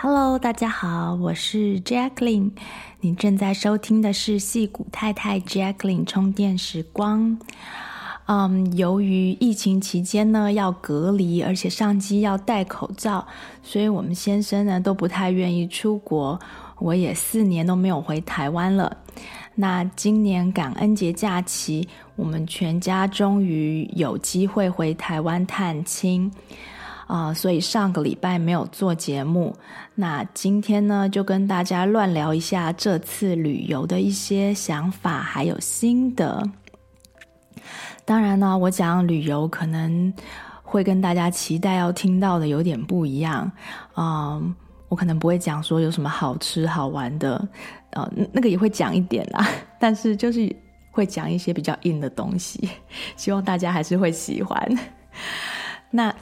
Hello，大家好，我是 Jacqueline。您正在收听的是戏骨太太 Jacqueline 充电时光。嗯，由于疫情期间呢要隔离，而且上机要戴口罩，所以我们先生呢都不太愿意出国。我也四年都没有回台湾了。那今年感恩节假期，我们全家终于有机会回台湾探亲。啊、所以上个礼拜没有做节目。那今天呢，就跟大家乱聊一下这次旅游的一些想法，还有心得。当然呢，我讲旅游可能会跟大家期待要听到的有点不一样。嗯、我可能不会讲说有什么好吃好玩的，呃，那个也会讲一点啦。但是就是会讲一些比较硬的东西，希望大家还是会喜欢。那。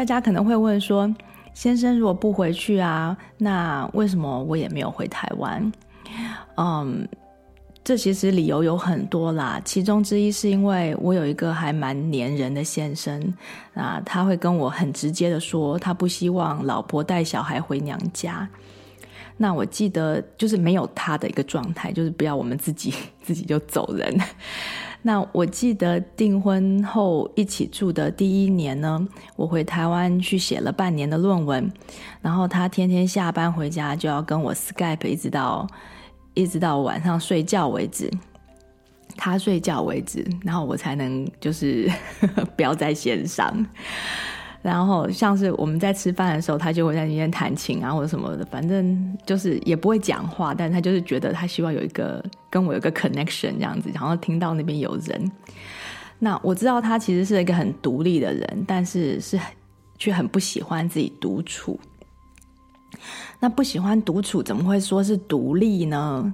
大家可能会问说：“先生如果不回去啊，那为什么我也没有回台湾？”嗯，这其实理由有很多啦，其中之一是因为我有一个还蛮粘人的先生啊，他会跟我很直接的说，他不希望老婆带小孩回娘家。那我记得就是没有他的一个状态，就是不要我们自己 自己就走人。那我记得订婚后一起住的第一年呢，我回台湾去写了半年的论文，然后他天天下班回家就要跟我 Skype，一直到一直到晚上睡觉为止，他睡觉为止，然后我才能就是 不要在线上。然后像是我们在吃饭的时候，他就会在那边弹琴啊，或者什么的，反正就是也不会讲话，但他就是觉得他希望有一个跟我有一个 connection 这样子，然后听到那边有人。那我知道他其实是一个很独立的人，但是是却很不喜欢自己独处。那不喜欢独处，怎么会说是独立呢？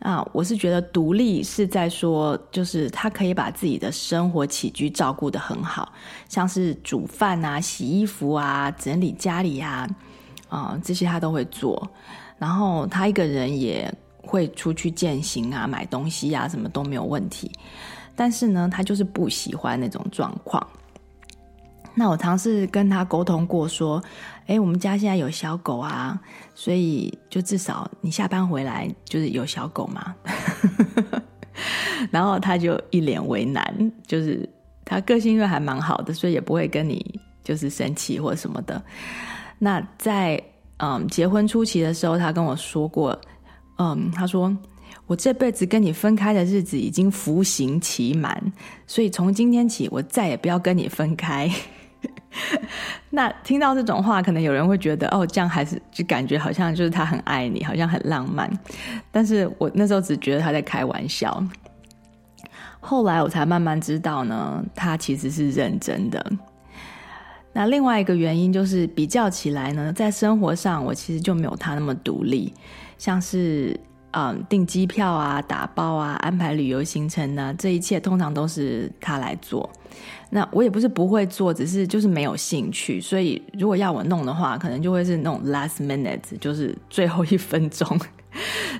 啊，我是觉得独立是在说，就是他可以把自己的生活起居照顾得很好，像是煮饭啊、洗衣服啊、整理家里啊，啊，这些他都会做。然后他一个人也会出去践行啊、买东西啊，什么都没有问题。但是呢，他就是不喜欢那种状况。那我尝试跟他沟通过，说，诶，我们家现在有小狗啊，所以就至少你下班回来就是有小狗嘛。然后他就一脸为难，就是他个性因为还蛮好的，所以也不会跟你就是生气或什么的。那在嗯结婚初期的时候，他跟我说过，嗯，他说我这辈子跟你分开的日子已经服刑期满，所以从今天起我再也不要跟你分开。那听到这种话，可能有人会觉得哦，这样还是就感觉好像就是他很爱你，好像很浪漫。但是我那时候只觉得他在开玩笑。后来我才慢慢知道呢，他其实是认真的。那另外一个原因就是比较起来呢，在生活上我其实就没有他那么独立，像是嗯订机票啊、打包啊、安排旅游行程呢，这一切通常都是他来做。那我也不是不会做，只是就是没有兴趣。所以如果要我弄的话，可能就会是那种 last minute，就是最后一分钟。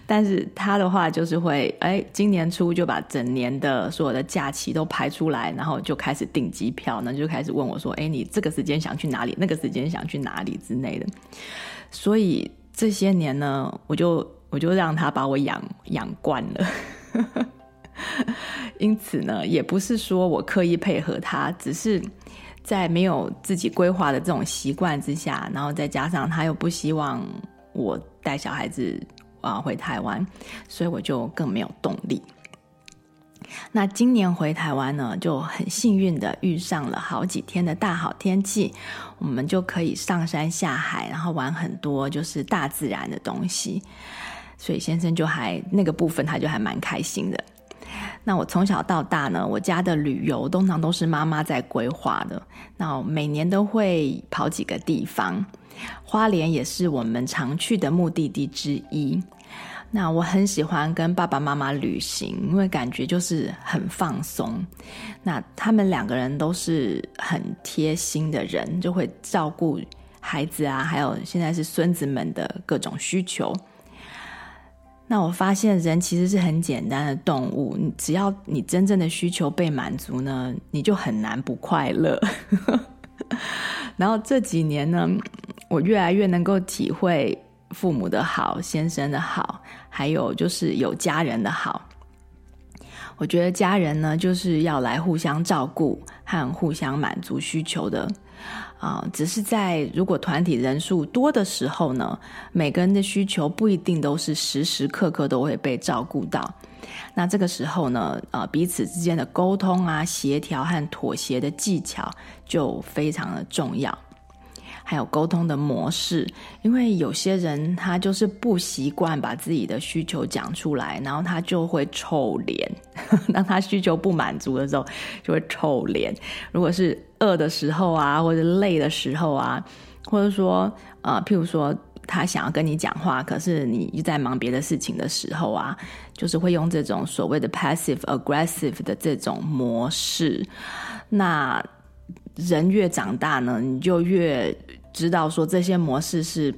但是他的话就是会，哎，今年初就把整年的所有的假期都排出来，然后就开始订机票，那就开始问我说，哎，你这个时间想去哪里？那个时间想去哪里之类的。所以这些年呢，我就我就让他把我养养惯了。因此呢，也不是说我刻意配合他，只是在没有自己规划的这种习惯之下，然后再加上他又不希望我带小孩子啊回台湾，所以我就更没有动力。那今年回台湾呢，就很幸运的遇上了好几天的大好天气，我们就可以上山下海，然后玩很多就是大自然的东西。所以先生就还那个部分，他就还蛮开心的。那我从小到大呢，我家的旅游通常都是妈妈在规划的。那每年都会跑几个地方，花莲也是我们常去的目的地之一。那我很喜欢跟爸爸妈妈旅行，因为感觉就是很放松。那他们两个人都是很贴心的人，就会照顾孩子啊，还有现在是孙子们的各种需求。那我发现人其实是很简单的动物，只要你真正的需求被满足呢，你就很难不快乐。然后这几年呢，我越来越能够体会。父母的好，先生的好，还有就是有家人的好。我觉得家人呢，就是要来互相照顾和互相满足需求的啊、只是在如果团体人数多的时候呢，每个人的需求不一定都是时时刻刻都会被照顾到。那这个时候呢，呃，彼此之间的沟通啊、协调和妥协的技巧就非常的重要。还有沟通的模式，因为有些人他就是不习惯把自己的需求讲出来，然后他就会臭脸。当他需求不满足的时候，就会臭脸。如果是饿的时候啊，或者累的时候啊，或者说呃，譬如说他想要跟你讲话，可是你一在忙别的事情的时候啊，就是会用这种所谓的 passive aggressive 的这种模式。那人越长大呢，你就越知道说这些模式是，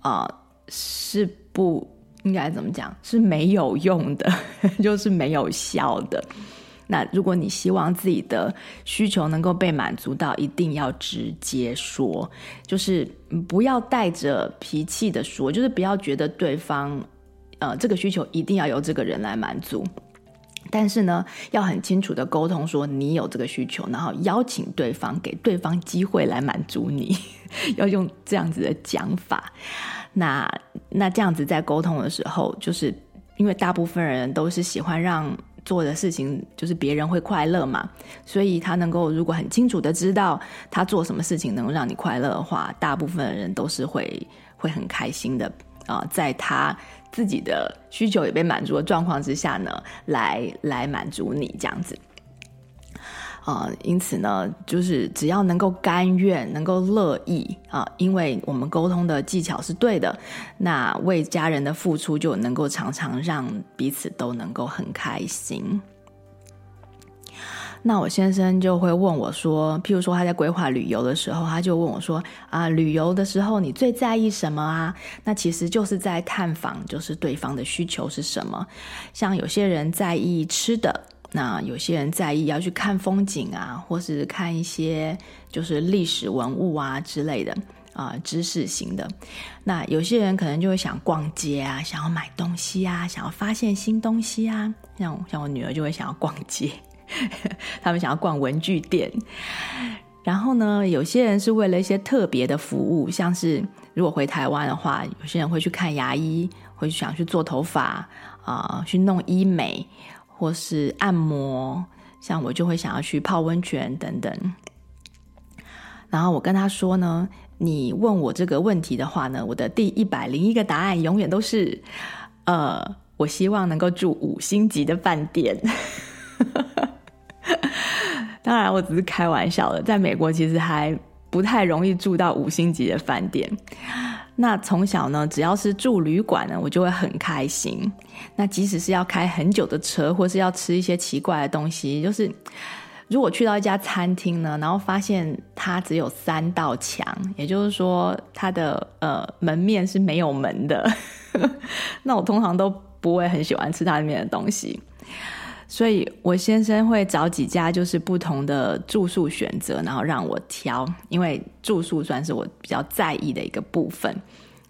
啊、呃，是不应该怎么讲，是没有用的，就是没有效的。那如果你希望自己的需求能够被满足到，一定要直接说，就是不要带着脾气的说，就是不要觉得对方，呃，这个需求一定要由这个人来满足。但是呢，要很清楚的沟通，说你有这个需求，然后邀请对方，给对方机会来满足你，要用这样子的讲法。那那这样子在沟通的时候，就是因为大部分人都是喜欢让做的事情，就是别人会快乐嘛，所以他能够如果很清楚的知道他做什么事情能够让你快乐的话，大部分人都是会会很开心的啊，在他。自己的需求也被满足的状况之下呢，来来满足你这样子，啊、因此呢，就是只要能够甘愿、能够乐意啊、因为我们沟通的技巧是对的，那为家人的付出就能够常常让彼此都能够很开心。那我先生就会问我说，譬如说他在规划旅游的时候，他就问我说：“啊，旅游的时候你最在意什么啊？”那其实就是在探访，就是对方的需求是什么。像有些人在意吃的，那有些人在意要去看风景啊，或是看一些就是历史文物啊之类的啊，知识型的。那有些人可能就会想逛街啊，想要买东西啊，想要发现新东西啊。像像我女儿就会想要逛街。他们想要逛文具店，然后呢，有些人是为了一些特别的服务，像是如果回台湾的话，有些人会去看牙医，会想去做头发啊、去弄医美或是按摩。像我就会想要去泡温泉等等。然后我跟他说呢，你问我这个问题的话呢，我的第一百零一个答案永远都是，呃，我希望能够住五星级的饭店。当然，我只是开玩笑的。在美国，其实还不太容易住到五星级的饭店。那从小呢，只要是住旅馆呢，我就会很开心。那即使是要开很久的车，或是要吃一些奇怪的东西，就是如果去到一家餐厅呢，然后发现它只有三道墙，也就是说它的呃门面是没有门的，那我通常都不会很喜欢吃它里面的东西。所以我先生会找几家就是不同的住宿选择，然后让我挑，因为住宿算是我比较在意的一个部分。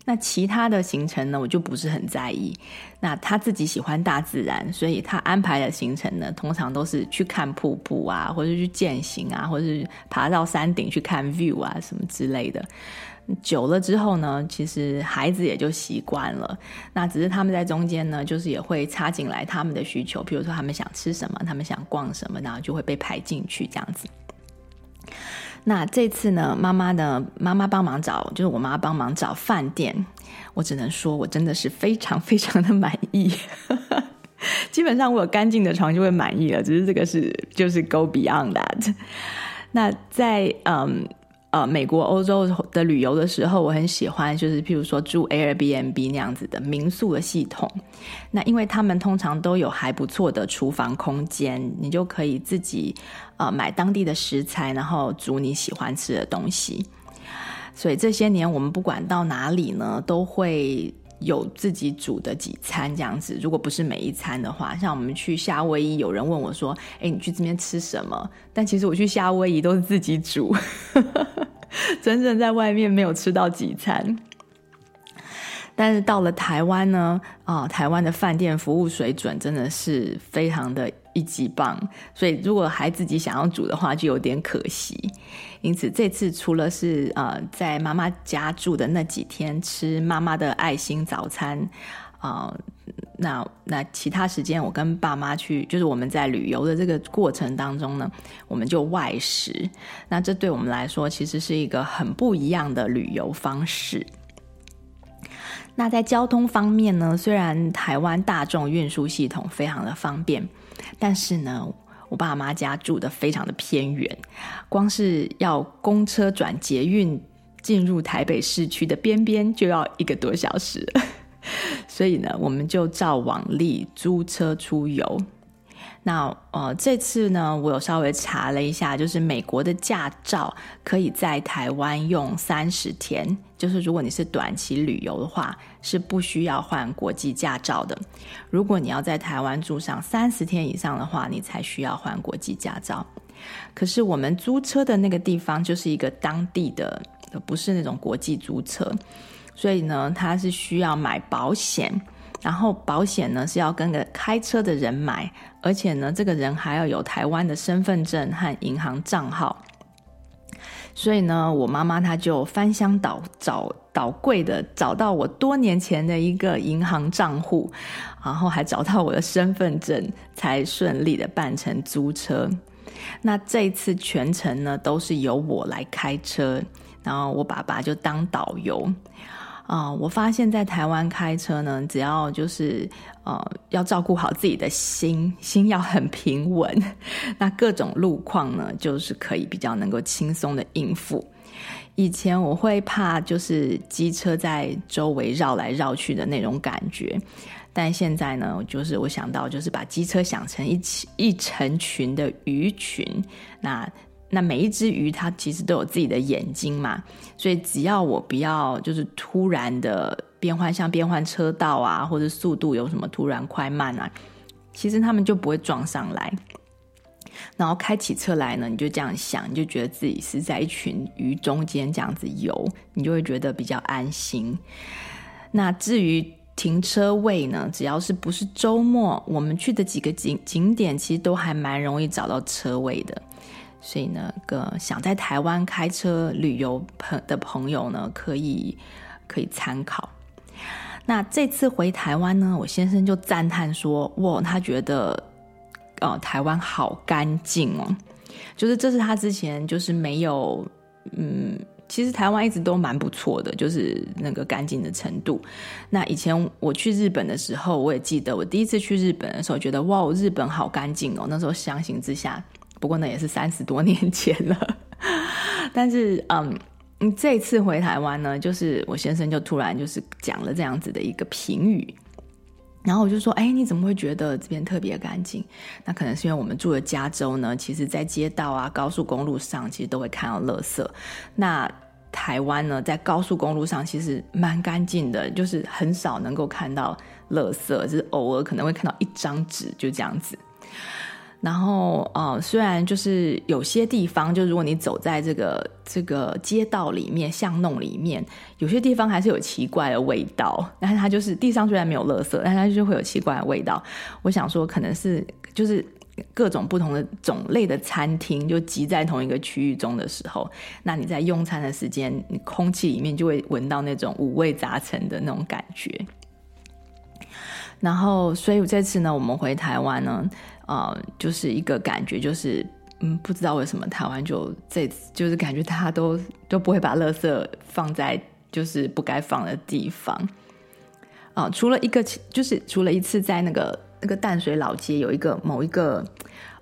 那其他的行程呢，我就不是很在意。那他自己喜欢大自然，所以他安排的行程呢，通常都是去看瀑布啊，或者去健行啊，或者是爬到山顶去看 view 啊什么之类的。久了之后呢，其实孩子也就习惯了。那只是他们在中间呢，就是也会插进来他们的需求，比如说他们想吃什么，他们想逛什么，然后就会被排进去这样子。那这次呢，妈妈的妈妈帮忙找，就是我妈帮忙找饭店，我只能说我真的是非常 非常的满意。基本上我有干净的床就会满意了，只是这个是就是 go beyond that。那在嗯。呃，美国、欧洲的旅游的时候，我很喜欢，就是譬如说住 Airbnb 那样子的民宿的系统。那因为他们通常都有还不错的厨房空间，你就可以自己呃买当地的食材，然后煮你喜欢吃的东西。所以这些年我们不管到哪里呢，都会。有自己煮的几餐这样子，如果不是每一餐的话，像我们去夏威夷，有人问我说：“哎，你去这边吃什么？”但其实我去夏威夷都是自己煮，真正在外面没有吃到几餐。但是到了台湾呢，啊、台湾的饭店服务水准真的是非常的一级棒，所以如果还自己想要煮的话，就有点可惜。因此这次除了是呃在妈妈家住的那几天吃妈妈的爱心早餐，啊、那那其他时间我跟爸妈去，就是我们在旅游的这个过程当中呢，我们就外食。那这对我们来说其实是一个很不一样的旅游方式。那在交通方面呢，虽然台湾大众运输系统非常的方便，但是呢，我爸妈家住的非常的偏远，光是要公车转捷运进入台北市区的边边就要一个多小时，所以呢，我们就照往例租车出游。那呃，这次呢，我有稍微查了一下，就是美国的驾照可以在台湾用三十天，就是如果你是短期旅游的话，是不需要换国际驾照的。如果你要在台湾住上三十天以上的话，你才需要换国际驾照。可是我们租车的那个地方就是一个当地的，不是那种国际租车，所以呢，它是需要买保险。然后保险呢是要跟个开车的人买，而且呢，这个人还要有台湾的身份证和银行账号。所以呢，我妈妈她就翻箱倒找倒柜的找到我多年前的一个银行账户，然后还找到我的身份证，才顺利的办成租车。那这一次全程呢都是由我来开车，然后我爸爸就当导游。啊、我发现，在台湾开车呢，只要就是呃，要照顾好自己的心，心要很平稳，那各种路况呢，就是可以比较能够轻松的应付。以前我会怕，就是机车在周围绕来绕去的那种感觉，但现在呢，就是我想到，就是把机车想成一起一成群的鱼群，那。那每一只鱼，它其实都有自己的眼睛嘛，所以只要我不要就是突然的变换，像变换车道啊，或者速度有什么突然快慢啊，其实他们就不会撞上来。然后开起车来呢，你就这样想，你就觉得自己是在一群鱼中间这样子游，你就会觉得比较安心。那至于停车位呢，只要是不是周末，我们去的几个景景点，其实都还蛮容易找到车位的。所以呢，个想在台湾开车旅游朋的朋友呢，可以可以参考。那这次回台湾呢，我先生就赞叹说：“哇，他觉得呃台湾好干净哦，就是这是他之前就是没有，嗯，其实台湾一直都蛮不错的，就是那个干净的程度。那以前我去日本的时候，我也记得我第一次去日本的时候，觉得哇，日本好干净哦，那时候相形之下。”不过呢，也是三十多年前了。但是，嗯，这次回台湾呢，就是我先生就突然就是讲了这样子的一个评语，然后我就说：“哎，你怎么会觉得这边特别干净？那可能是因为我们住的加州呢，其实在街道啊、高速公路上，其实都会看到垃圾。那台湾呢，在高速公路上其实蛮干净的，就是很少能够看到垃圾，就是偶尔可能会看到一张纸，就这样子。”然后，呃，虽然就是有些地方，就如果你走在这个这个街道里面、巷弄里面，有些地方还是有奇怪的味道。但是它就是地上虽然没有垃圾，但它就会有奇怪的味道。我想说，可能是就是各种不同的种类的餐厅就集在同一个区域中的时候，那你在用餐的时间，你空气里面就会闻到那种五味杂陈的那种感觉。然后，所以这次呢，我们回台湾呢，呃，就是一个感觉，就是嗯，不知道为什么台湾就这就是感觉大家都都不会把垃圾放在就是不该放的地方啊，除了一个，就是除了一次在那个。那个淡水老街有一个某一个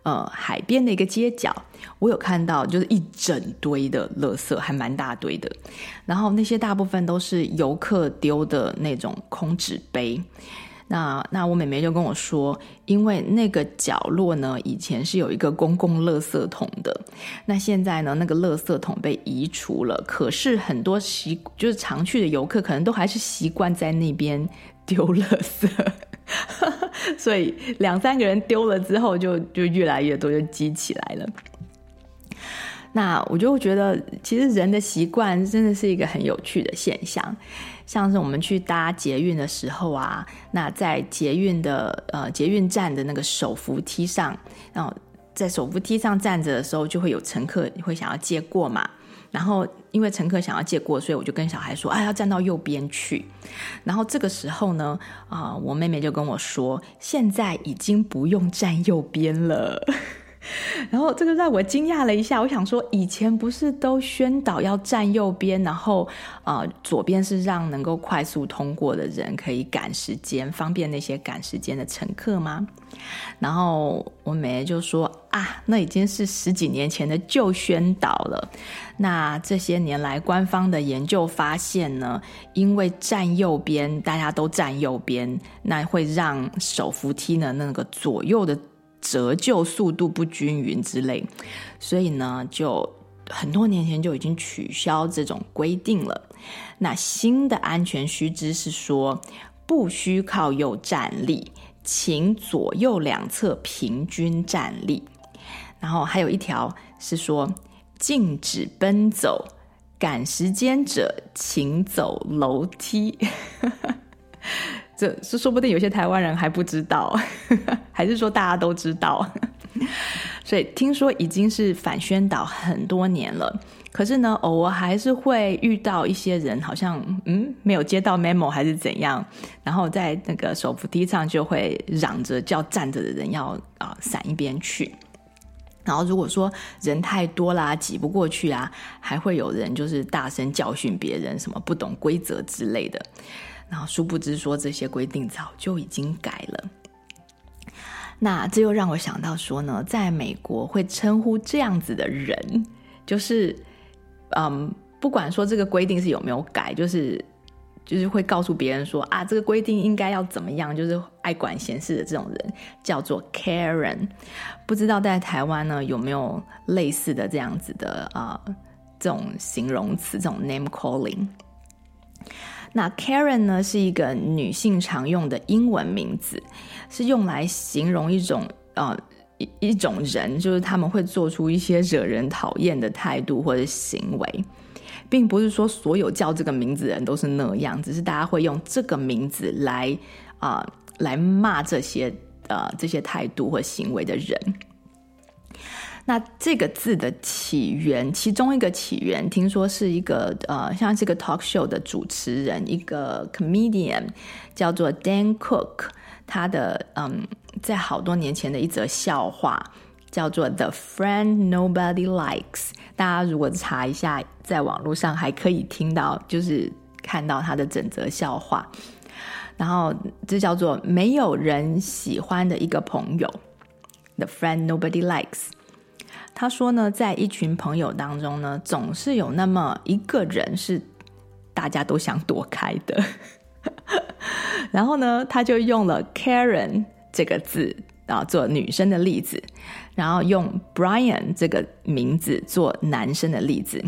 呃海边的一个街角，我有看到就是一整堆的垃圾，还蛮大堆的。然后那些大部分都是游客丢的那种空纸杯。那那我妹妹就跟我说，因为那个角落呢，以前是有一个公共垃圾桶的。那现在呢，那个垃圾桶被移除了，可是很多习就是常去的游客，可能都还是习惯在那边丢垃圾。所以两三个人丢了之后就，就越来越多，就积起来了。那我就觉得，其实人的习惯真的是一个很有趣的现象。像是我们去搭捷运的时候啊，那在捷运的呃捷运站的那个手扶梯上，然后在手扶梯上站着的时候，就会有乘客会想要借过嘛。然后，因为乘客想要借过，所以我就跟小孩说：“哎，要站到右边去。”然后这个时候呢，啊、我妹妹就跟我说：“现在已经不用站右边了。” 然后这个让我惊讶了一下，我想说，以前不是都宣导要站右边，然后啊、呃，左边是让能够快速通过的人可以赶时间，方便那些赶时间的乘客吗？然后我美就说啊，那已经是十几年前的旧宣导了。那这些年来，官方的研究发现呢，因为站右边，大家都站右边，那会让手扶梯呢那个左右的。折旧速度不均匀之类，所以呢，就很多年前就已经取消这种规定了。那新的安全须知是说，不需靠右站立，请左右两侧平均站立。然后还有一条是说，禁止奔走，赶时间者请走楼梯。这是说不定有些台湾人还不知道，还是说大家都知道？所以听说已经是反宣导很多年了，可是呢，偶尔还是会遇到一些人，好像嗯没有接到 memo 还是怎样，然后在那个手扶梯上就会嚷着叫站着的人要啊闪一边去，然后如果说人太多啦，挤不过去啊，还会有人就是大声教训别人什么不懂规则之类的。然后殊不知说这些规定早就已经改了，那这又让我想到说呢，在美国会称呼这样子的人，就是嗯，不管说这个规定是有没有改，就是就是会告诉别人说啊，这个规定应该要怎么样，就是爱管闲事的这种人叫做 Karen。不知道在台湾呢有没有类似的这样子的啊、这种形容词，这种 name calling。那 Karen 呢，是一个女性常用的英文名字，是用来形容一种呃一一种人，就是他们会做出一些惹人讨厌的态度或者行为，并不是说所有叫这个名字的人都是那样，只是大家会用这个名字来啊、来骂这些呃这些态度或行为的人。那这个字的起源，其中一个起源，听说是一个呃，像是个 talk show 的主持人，一个 comedian，叫做 Dan Cook，他的嗯，在好多年前的一则笑话，叫做 The Friend Nobody Likes。大家如果查一下，在网络上还可以听到，就是看到他的整则笑话。然后这叫做没有人喜欢的一个朋友，The Friend Nobody Likes。他说呢，在一群朋友当中呢，总是有那么一个人是大家都想躲开的。然后呢，他就用了 Karen 这个字啊做女生的例子，然后用 Brian 这个名字做男生的例子。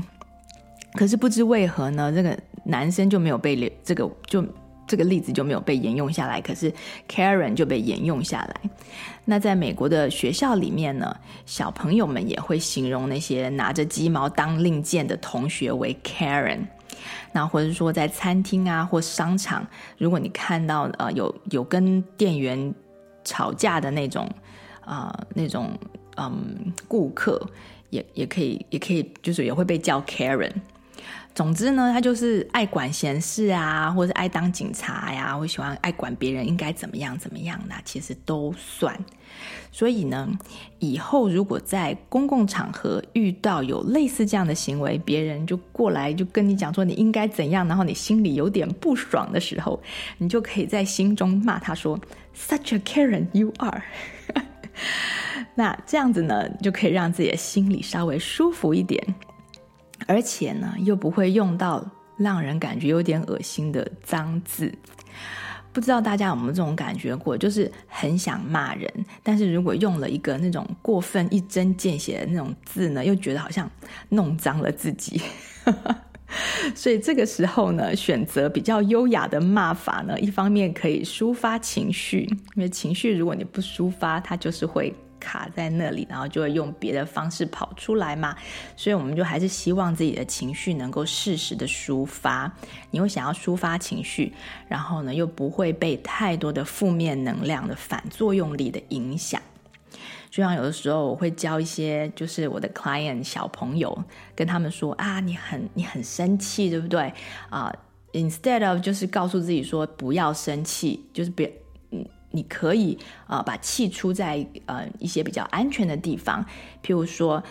可是不知为何呢，这个男生就没有被留，这个就。这个例子就没有被沿用下来，可是 Karen 就被沿用下来。那在美国的学校里面呢，小朋友们也会形容那些拿着鸡毛当令箭的同学为 Karen。那或者说在餐厅啊或商场，如果你看到呃有有跟店员吵架的那种啊、呃、那种嗯顾客，也也可以也可以就是也会被叫 Karen。总之呢，他就是爱管闲事啊，或者是爱当警察呀，或喜欢爱管别人应该怎么样怎么样的，其实都算。所以呢，以后如果在公共场合遇到有类似这样的行为，别人就过来就跟你讲说你应该怎样，然后你心里有点不爽的时候，你就可以在心中骂他说 “Such a Karen you are”。那这样子呢，就可以让自己的心里稍微舒服一点。而且呢，又不会用到让人感觉有点恶心的脏字。不知道大家有没有这种感觉过？就是很想骂人，但是如果用了一个那种过分一针见血的那种字呢，又觉得好像弄脏了自己。所以这个时候呢，选择比较优雅的骂法呢，一方面可以抒发情绪，因为情绪如果你不抒发，它就是会。卡在那里，然后就会用别的方式跑出来嘛，所以我们就还是希望自己的情绪能够适时的抒发。你会想要抒发情绪，然后呢，又不会被太多的负面能量的反作用力的影响。就像有的时候我会教一些就是我的 client 小朋友，跟他们说啊，你很你很生气，对不对啊，instead of 就是告诉自己说不要生气，就是别。你可以啊、呃，把气出在呃一些比较安全的地方，譬如说，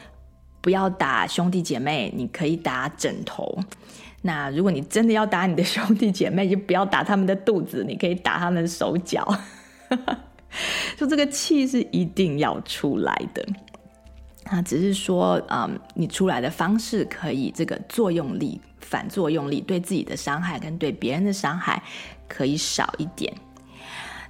不要打兄弟姐妹，你可以打枕头。那如果你真的要打你的兄弟姐妹，就不要打他们的肚子，你可以打他们的手脚。就这个气是一定要出来的。那只是说，嗯，你出来的方式可以这个作用力、反作用力，对自己的伤害跟对别人的伤害可以少一点。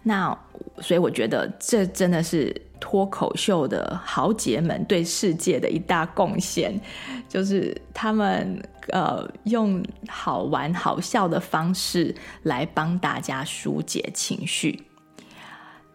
那所以我觉得这真的是脱口秀的豪杰们对世界的一大贡献，就是他们呃用好玩好笑的方式来帮大家疏解情绪。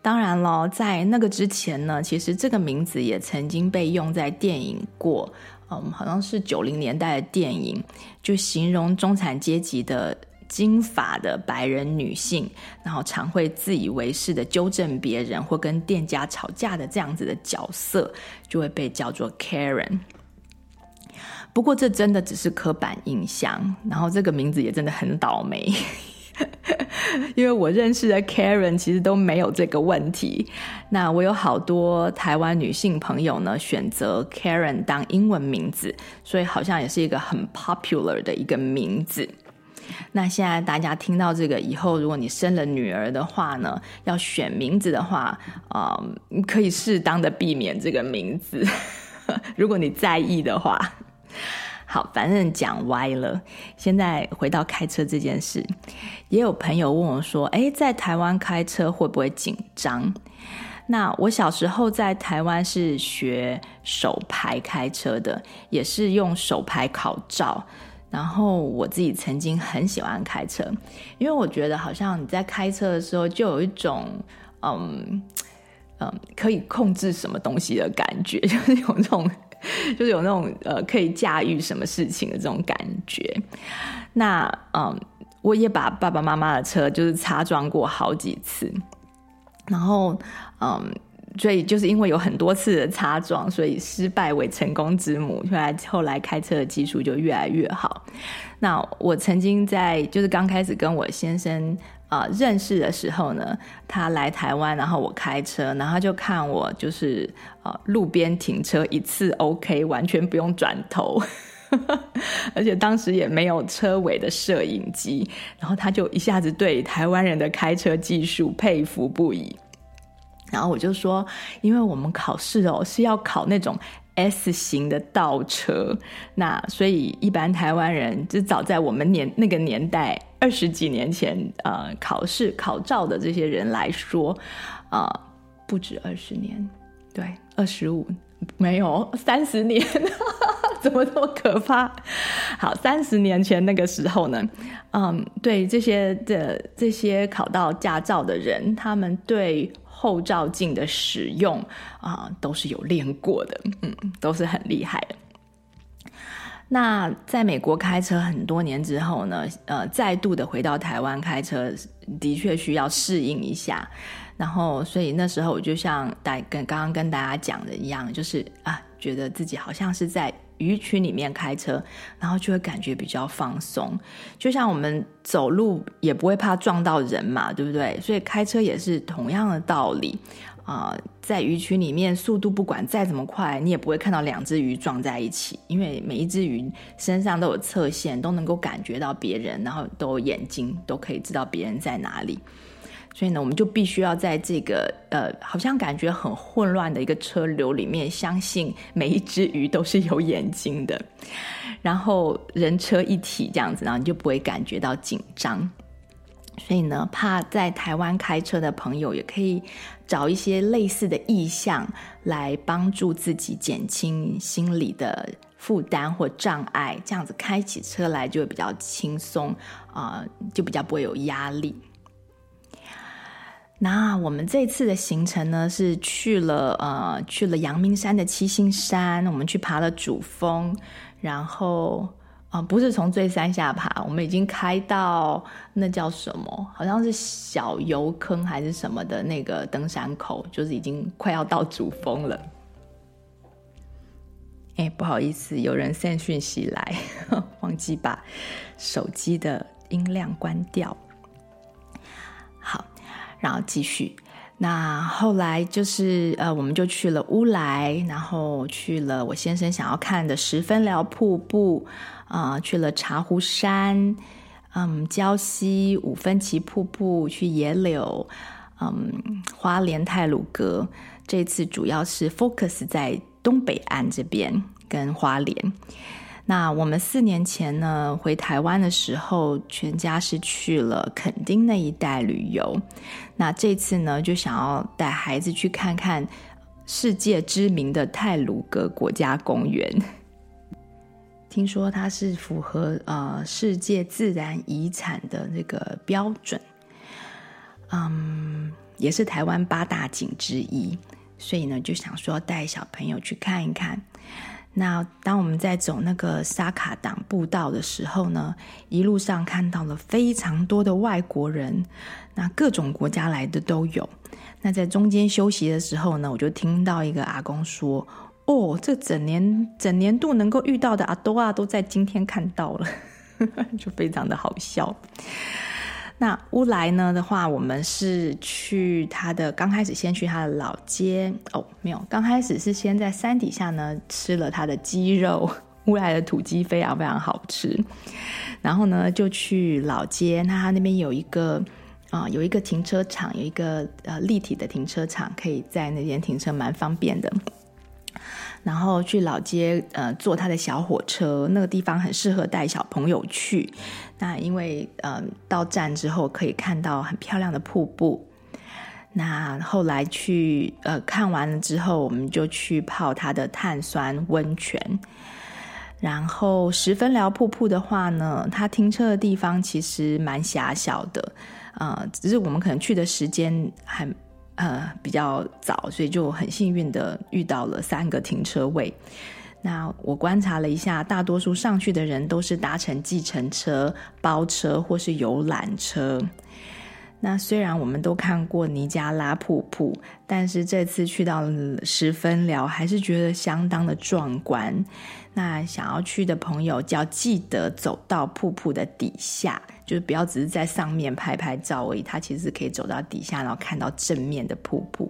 当然了，在那个之前呢，其实这个名字也曾经被用在电影过，嗯，好像是九零年代的电影，就形容中产阶级的。金发的白人女性，然后常会自以为是的纠正别人或跟店家吵架的这样子的角色，就会被叫做 Karen。不过这真的只是刻板印象，然后这个名字也真的很倒霉，因为我认识的 Karen 其实都没有这个问题。那我有好多台湾女性朋友呢，选择 Karen 当英文名字，所以好像也是一个很 popular 的一个名字。那现在大家听到这个以后，如果你生了女儿的话呢，要选名字的话，啊、可以适当的避免这个名字，如果你在意的话。好，反正讲歪了。现在回到开车这件事，也有朋友问我说：“哎，在台湾开车会不会紧张？”那我小时候在台湾是学手牌开车的，也是用手牌考照。然后我自己曾经很喜欢开车，因为我觉得好像你在开车的时候就有一种嗯嗯可以控制什么东西的感觉，就是有那种就是有那种呃可以驾驭什么事情的这种感觉。那嗯，我也把爸爸妈妈的车就是擦撞过好几次，然后嗯。所以就是因为有很多次的擦撞，所以失败为成功之母。后来后来开车的技术就越来越好。那我曾经在就是刚开始跟我先生啊、呃、认识的时候呢，他来台湾，然后我开车，然后就看我就是呃路边停车一次 OK，完全不用转头，而且当时也没有车尾的摄影机，然后他就一下子对台湾人的开车技术佩服不已。然后我就说，因为我们考试哦是要考那种 S 型的倒车，那所以一般台湾人就早在我们年那个年代二十几年前，呃，考试考照的这些人来说，啊、不止二十年，对，二十五没有三十年，怎么这么可怕？好，三十年前那个时候呢，嗯，对这些的这些考到驾照的人，他们对。后照镜的使用啊、都是有练过的，嗯，都是很厉害的。那在美国开车很多年之后呢，呃，再度的回到台湾开车，的确需要适应一下。然后，所以那时候我就像大跟刚刚跟大家讲的一样，就是啊，觉得自己好像是在鱼群里面开车，然后就会感觉比较放松。就像我们走路也不会怕撞到人嘛，对不对？所以开车也是同样的道理。啊、在鱼群里面，速度不管再怎么快，你也不会看到两只鱼撞在一起，因为每一只鱼身上都有侧线，都能够感觉到别人，然后都有眼睛，都可以知道别人在哪里。所以呢，我们就必须要在这个呃，好像感觉很混乱的一个车流里面，相信每一只鱼都是有眼睛的，然后人车一体这样子，然后你就不会感觉到紧张。所以呢，怕在台湾开车的朋友也可以找一些类似的意象来帮助自己减轻心理的负担或障碍，这样子开起车来就会比较轻松啊、就比较不会有压力。那我们这次的行程呢，是去了呃去了阳明山的七星山，我们去爬了主峰，然后。啊，不是从最山下爬，我们已经开到那叫什么？好像是小油坑还是什么的那个登山口，就是已经快要到主峰了。哎，不好意思，有人 send 讯息来，忘记把手机的音量关掉。好，然后继续。那后来就是呃，我们就去了乌来，然后去了我先生想要看的十分寮瀑布。啊、去了茶壶山，嗯，礁溪五分旗瀑布，去野柳，嗯，花莲太鲁阁。这次主要是 focus 在东北岸这边跟花莲。那我们四年前呢，回台湾的时候，全家是去了垦丁那一带旅游。那这次呢，就想要带孩子去看看世界知名的泰鲁格国家公园。听说它是符合呃世界自然遗产的这个标准，嗯，也是台湾八大景之一，所以呢就想说带小朋友去看一看。那当我们在走那个沙卡党步道的时候呢，一路上看到了非常多的外国人，那各种国家来的都有。那在中间休息的时候呢，我就听到一个阿公说。哦，这整年整年度能够遇到的阿多啊，都在今天看到了，就非常的好笑。那乌来呢的话，我们是去他的刚开始先去他的老街哦，没有，刚开始是先在山底下呢吃了他的鸡肉，乌来的土鸡非常非常好吃。然后呢就去老街，那他那边有一个啊、有一个停车场，有一个呃立体的停车场，可以在那边停车，蛮方便的。然后去老街，呃，坐他的小火车，那个地方很适合带小朋友去。那因为，呃，到站之后可以看到很漂亮的瀑布。那后来去，呃，看完了之后，我们就去泡它的碳酸温泉。然后十分寮瀑布的话呢，它停车的地方其实蛮狭小的，呃，只是我们可能去的时间还。呃，比较早，所以就很幸运的遇到了三个停车位。那我观察了一下，大多数上去的人都是搭乘计程车、包车或是游览车。那虽然我们都看过尼加拉瀑布，但是这次去到十分寮，还是觉得相当的壮观。那想要去的朋友，就要记得走到瀑布的底下，就是不要只是在上面拍拍照而已。它其实可以走到底下，然后看到正面的瀑布。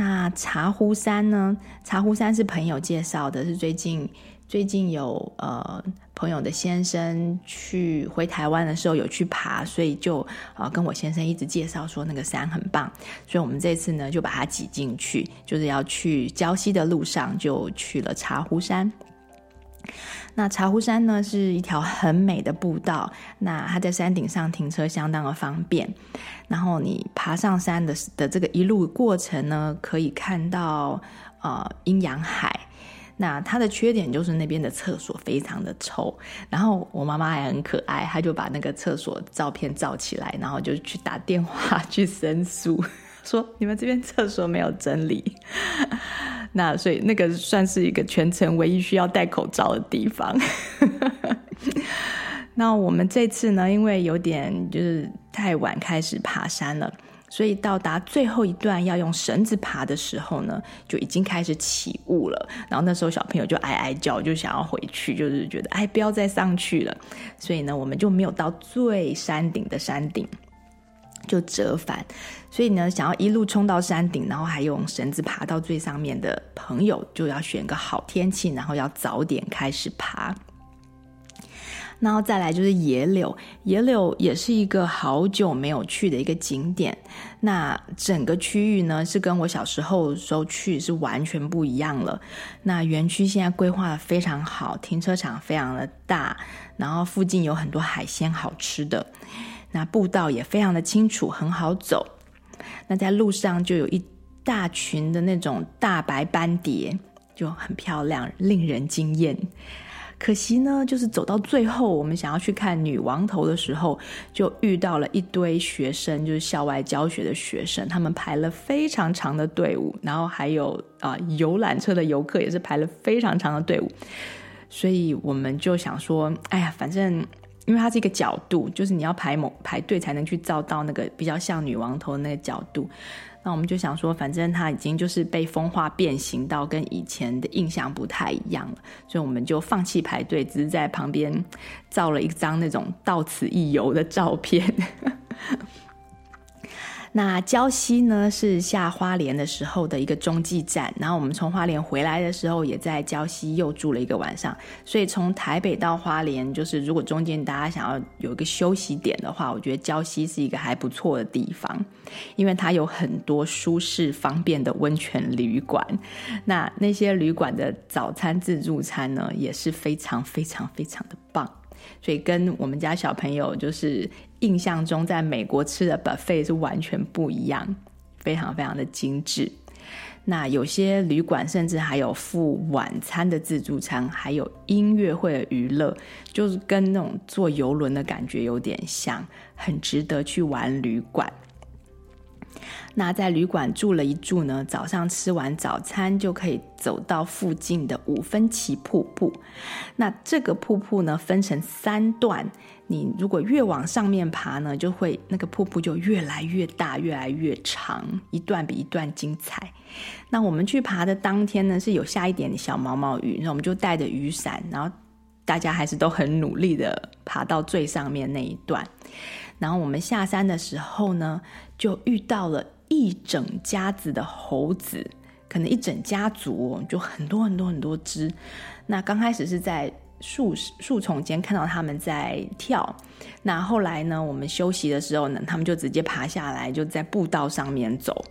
那茶壶山呢？茶壶山是朋友介绍的，是最近。最近有呃朋友的先生去回台湾的时候有去爬，所以就啊、跟我先生一直介绍说那个山很棒，所以我们这次呢就把它挤进去，就是要去礁溪的路上就去了茶壶山。那茶壶山呢是一条很美的步道，那它在山顶上停车相当的方便，然后你爬上山的的这个一路过程呢，可以看到呃阴阳海。那它的缺点就是那边的厕所非常的臭，然后我妈妈还很可爱，她就把那个厕所照片照起来，然后就去打电话 去申诉，说你们这边厕所没有整理。那所以那个算是一个全程唯一需要戴口罩的地方。那我们这次呢，因为有点就是太晚开始爬山了。所以到达最后一段要用绳子爬的时候呢，就已经开始起雾了。然后那时候小朋友就哀哀叫，就想要回去，就是觉得哎，不要再上去了。所以呢，我们就没有到最山顶的山顶，就折返。所以呢，想要一路冲到山顶，然后还用绳子爬到最上面的朋友，就要选个好天气，然后要早点开始爬。然后再来就是野柳，野柳也是一个好久没有去的一个景点。那整个区域呢，是跟我小时候时候去是完全不一样了。那园区现在规划的非常好，停车场非常的大，然后附近有很多海鲜好吃的。那步道也非常的清楚，很好走。那在路上就有一大群的那种大白斑蝶，就很漂亮，令人惊艳。可惜呢，就是走到最后，我们想要去看女王头的时候，就遇到了一堆学生，就是校外教学的学生，他们排了非常长的队伍，然后还有啊、游览车的游客也是排了非常长的队伍，所以我们就想说，哎呀，反正因为它是一个角度，就是你要排某排队才能去照到那个比较像女王头的那个角度。那我们就想说，反正它已经就是被风化变形到跟以前的印象不太一样了，所以我们就放弃排队，只是在旁边照了一张那种到此一游的照片。那礁溪呢，是下花莲的时候的一个中继站，然后我们从花莲回来的时候，也在礁溪又住了一个晚上。所以从台北到花莲，就是如果中间大家想要有一个休息点的话，我觉得礁溪是一个还不错的地方，因为它有很多舒适方便的温泉旅馆。那那些旅馆的早餐自助餐呢，也是非常非常非常的棒。所以跟我们家小朋友就是印象中在美国吃的 buffet 是完全不一样，非常非常的精致。那有些旅馆甚至还有附晚餐的自助餐，还有音乐会的娱乐，就是跟那种坐游轮的感觉有点像，很值得去玩旅馆。那在旅馆住了一住呢，早上吃完早餐就可以走到附近的五分旗瀑布。那这个瀑布呢，分成三段，你如果越往上面爬呢，就会那个瀑布就越来越大，越来越长，一段比一段精彩。那我们去爬的当天呢，是有下一点小毛毛雨，那我们就带着雨伞，然后大家还是都很努力的爬到最上面那一段。然后我们下山的时候呢，就遇到了。一整家子的猴子，可能一整家族哦，就很多很多很多只。那刚开始是在树树丛间看到他们在跳，那后来呢，我们休息的时候呢，他们就直接爬下来，就在步道上面走。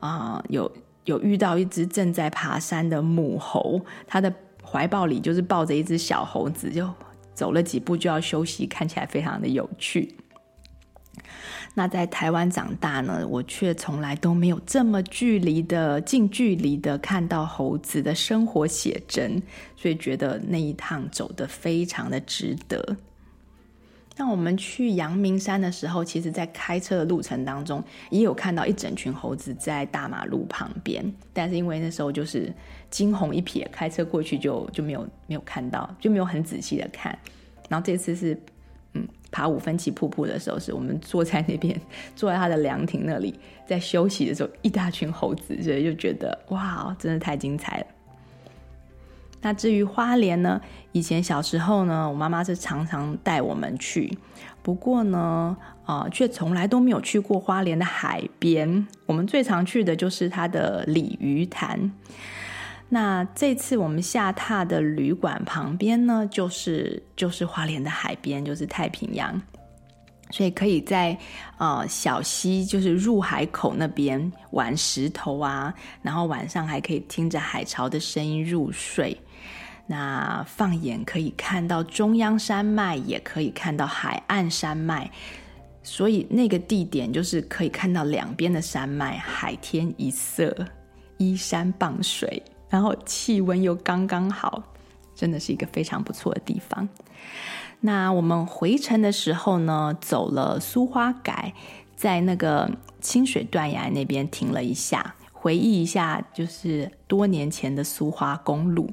啊、有有遇到一只正在爬山的母猴，它的怀抱里就是抱着一只小猴子，就走了几步就要休息，看起来非常的有趣。那在台湾长大呢，我却从来都没有这么距离的、近距离的看到猴子的生活写真，所以觉得那一趟走得非常的值得。那我们去阳明山的时候，其实在开车的路程当中，也有看到一整群猴子在大马路旁边，但是因为那时候就是惊鸿一瞥，开车过去就就没有没有看到，就没有很仔细的看。然后这次是。爬五分旗瀑布的时候，是我们坐在那边，坐在他的凉亭那里，在休息的时候，一大群猴子，所以就觉得哇，真的太精彩了。那至于花莲呢，以前小时候呢，我妈妈是常常带我们去，不过呢，啊、呃，却从来都没有去过花莲的海边。我们最常去的就是它的鲤鱼潭。那这次我们下榻的旅馆旁边呢，就是就是花莲的海边，就是太平洋，所以可以在呃小溪，就是入海口那边玩石头啊，然后晚上还可以听着海潮的声音入睡。那放眼可以看到中央山脉，也可以看到海岸山脉，所以那个地点就是可以看到两边的山脉，海天一色，依山傍水。然后气温又刚刚好，真的是一个非常不错的地方。那我们回程的时候呢，走了苏花改，在那个清水断崖那边停了一下。回忆一下，就是多年前的苏花公路，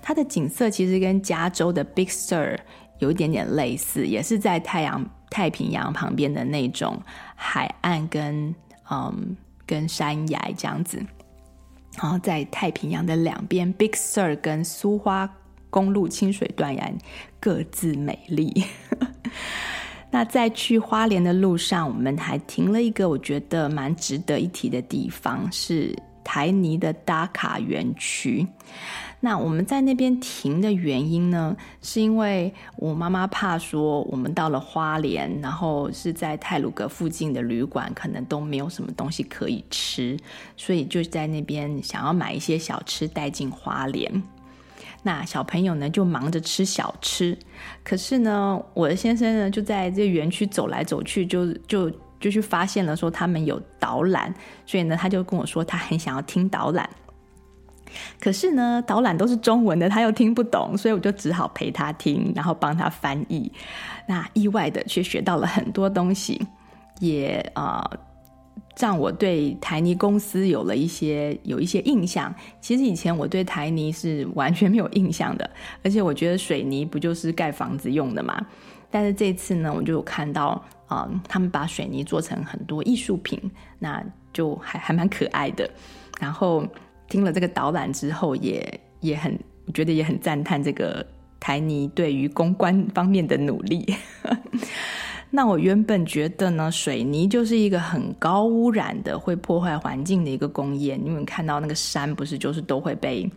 它的景色其实跟加州的 Big Sur 有一点点类似，也是在太阳太平洋旁边的那种海岸跟嗯跟山崖这样子。然后在太平洋的两边，Big Sur 跟苏花公路清水断崖各自美丽。那在去花莲的路上，我们还停了一个我觉得蛮值得一提的地方，是台泥的打卡园区。那我们在那边停的原因呢，是因为我妈妈怕说我们到了花莲，然后是在泰鲁阁附近的旅馆，可能都没有什么东西可以吃，所以就在那边想要买一些小吃带进花莲。那小朋友呢，就忙着吃小吃，可是呢，我的先生呢就在这园区走来走去，就就就去发现了说他们有导览，所以呢，他就跟我说他很想要听导览，可是呢，导览都是中文的，他又听不懂，所以我就只好陪他听，然后帮他翻译。那意外的却学到了很多东西，也啊。呃让我对台泥公司有了一些有一些印象。其实以前我对台泥是完全没有印象的，而且我觉得水泥不就是盖房子用的嘛。但是这次呢，我就看到啊、他们把水泥做成很多艺术品，那就还还蛮可爱的。然后听了这个导览之后也，也很觉得也很赞叹这个台泥对于公关方面的努力。那我原本觉得呢，水泥就是一个很高污染的、会破坏环境的一个工业。因为看到那个山，不是就是都会被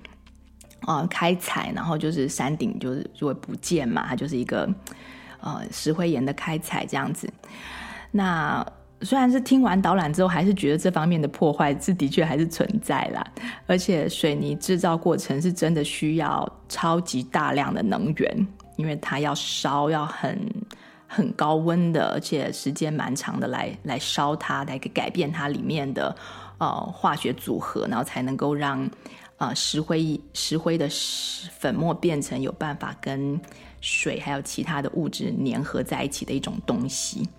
啊、呃、开采，然后就是山顶就是就会不见嘛，它就是一个呃石灰岩的开采这样子。那虽然是听完导览之后，还是觉得这方面的破坏是的确还是存在啦。而且水泥制造过程是真的需要超级大量的能源，因为它要烧要很。很高温的，而且时间蛮长的来，来烧它，来改变它里面的呃化学组合，然后才能够让呃石灰石灰的粉末变成有办法跟水还有其他的物质粘合在一起的一种东西。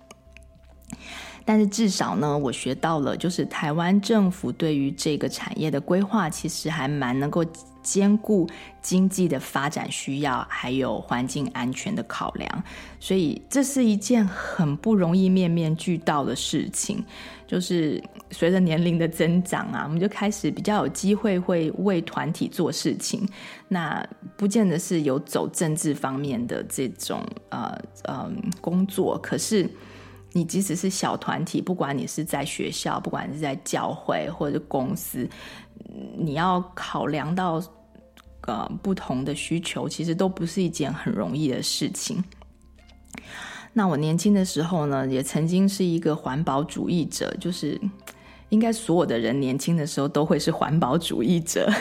但是至少呢，我学到了，就是台湾政府对于这个产业的规划，其实还蛮能够兼顾经济的发展需要，还有环境安全的考量。所以这是一件很不容易面面俱到的事情。就是随着年龄的增长啊，我们就开始比较有机会会为团体做事情。那不见得是有走政治方面的这种呃呃工作，可是。你即使是小团体，不管你是在学校，不管是在教会或者公司，你要考量到呃不同的需求，其实都不是一件很容易的事情。那我年轻的时候呢，也曾经是一个环保主义者，就是应该所有的人年轻的时候都会是环保主义者。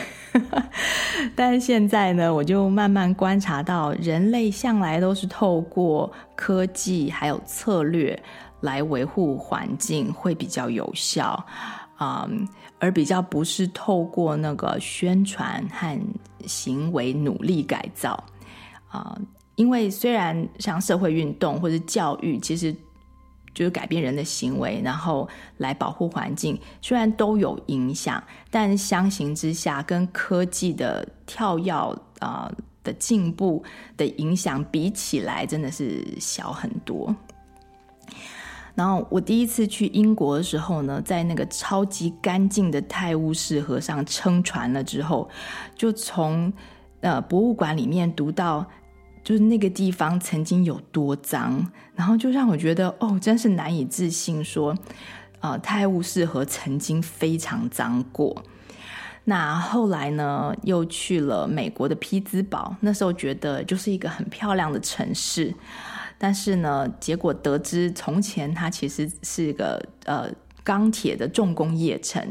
但是现在呢，我就慢慢观察到，人类向来都是透过科技还有策略。来维护环境会比较有效，啊、而比较不是透过那个宣传和行为努力改造，啊、因为虽然像社会运动或者教育，其实就是改变人的行为，然后来保护环境，虽然都有影响，但相形之下，跟科技的跳跃啊、的进步的影响比起来，真的是小很多。然后我第一次去英国的时候呢，在那个超级干净的泰晤士河上撑船了之后，就从呃博物馆里面读到，就是那个地方曾经有多脏，然后就让我觉得哦，真是难以置信说，说呃泰晤士河曾经非常脏过。那后来呢，又去了美国的匹兹堡，那时候觉得就是一个很漂亮的城市。但是呢，结果得知，从前它其实是个呃钢铁的重工业城，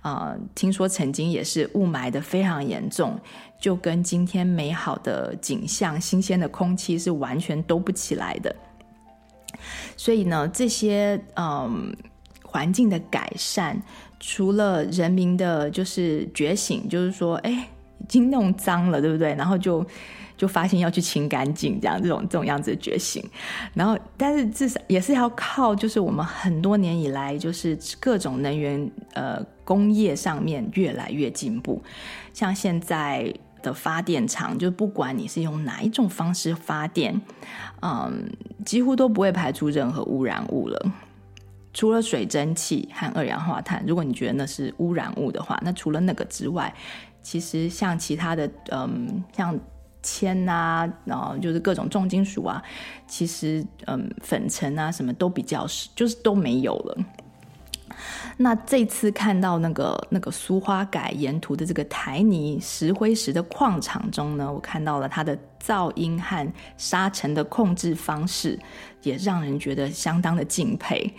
啊、呃，听说曾经也是雾霾的非常严重，就跟今天美好的景象、新鲜的空气是完全都不起来的。所以呢，这些嗯环境的改善，除了人民的就是觉醒，就是说，哎。已经弄脏了，对不对？然后就就发现要去清干净，这样这种这种样子的决心。然后，但是至少也是要靠，就是我们很多年以来，就是各种能源呃工业上面越来越进步，像现在。的发电厂，就不管你是用哪一种方式发电，嗯，几乎都不会排出任何污染物了。除了水蒸气和二氧化碳，如果你觉得那是污染物的话，那除了那个之外，其实像其他的，嗯，像铅啊，然后就是各种重金属啊，其实嗯，粉尘啊什么都比较是，就是都没有了。那这次看到那个那个苏花改沿途的这个台泥石灰石的矿场中呢，我看到了它的噪音和沙尘的控制方式，也让人觉得相当的敬佩。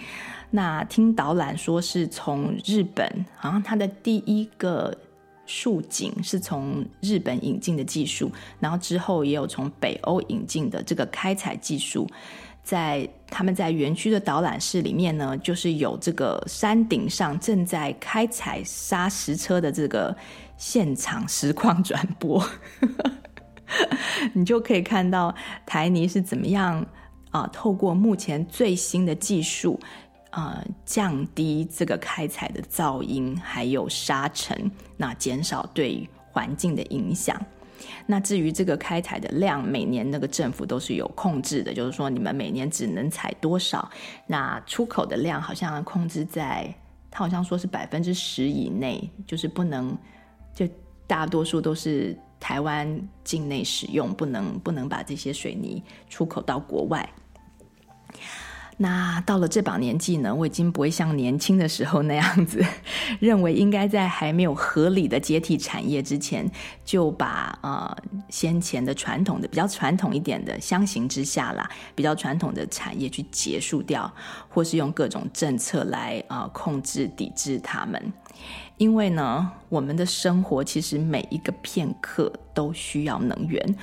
那听导览说是从日本，好像它的第一个竖井是从日本引进的技术，然后之后也有从北欧引进的这个开采技术。在他们在园区的导览室里面呢，就是有这个山顶上正在开采砂石车的这个现场实况转播，你就可以看到台泥是怎么样啊、透过目前最新的技术、呃，降低这个开采的噪音还有沙尘，那减少对环境的影响。那至于这个开采的量，每年那个政府都是有控制的，就是说你们每年只能采多少。那出口的量好像控制在，他好像说是百分之十以内，就是不能，就大多数都是台湾境内使用，不能不能把这些水泥出口到国外。那到了这把年纪呢，我已经不会像年轻的时候那样子，认为应该在还没有合理的接替产业之前，就把呃先前的传统的比较传统一点的相形之下啦，比较传统的产业去结束掉，或是用各种政策来呃控制抵制他们。因为呢，我们的生活其实每一个片刻都需要能源。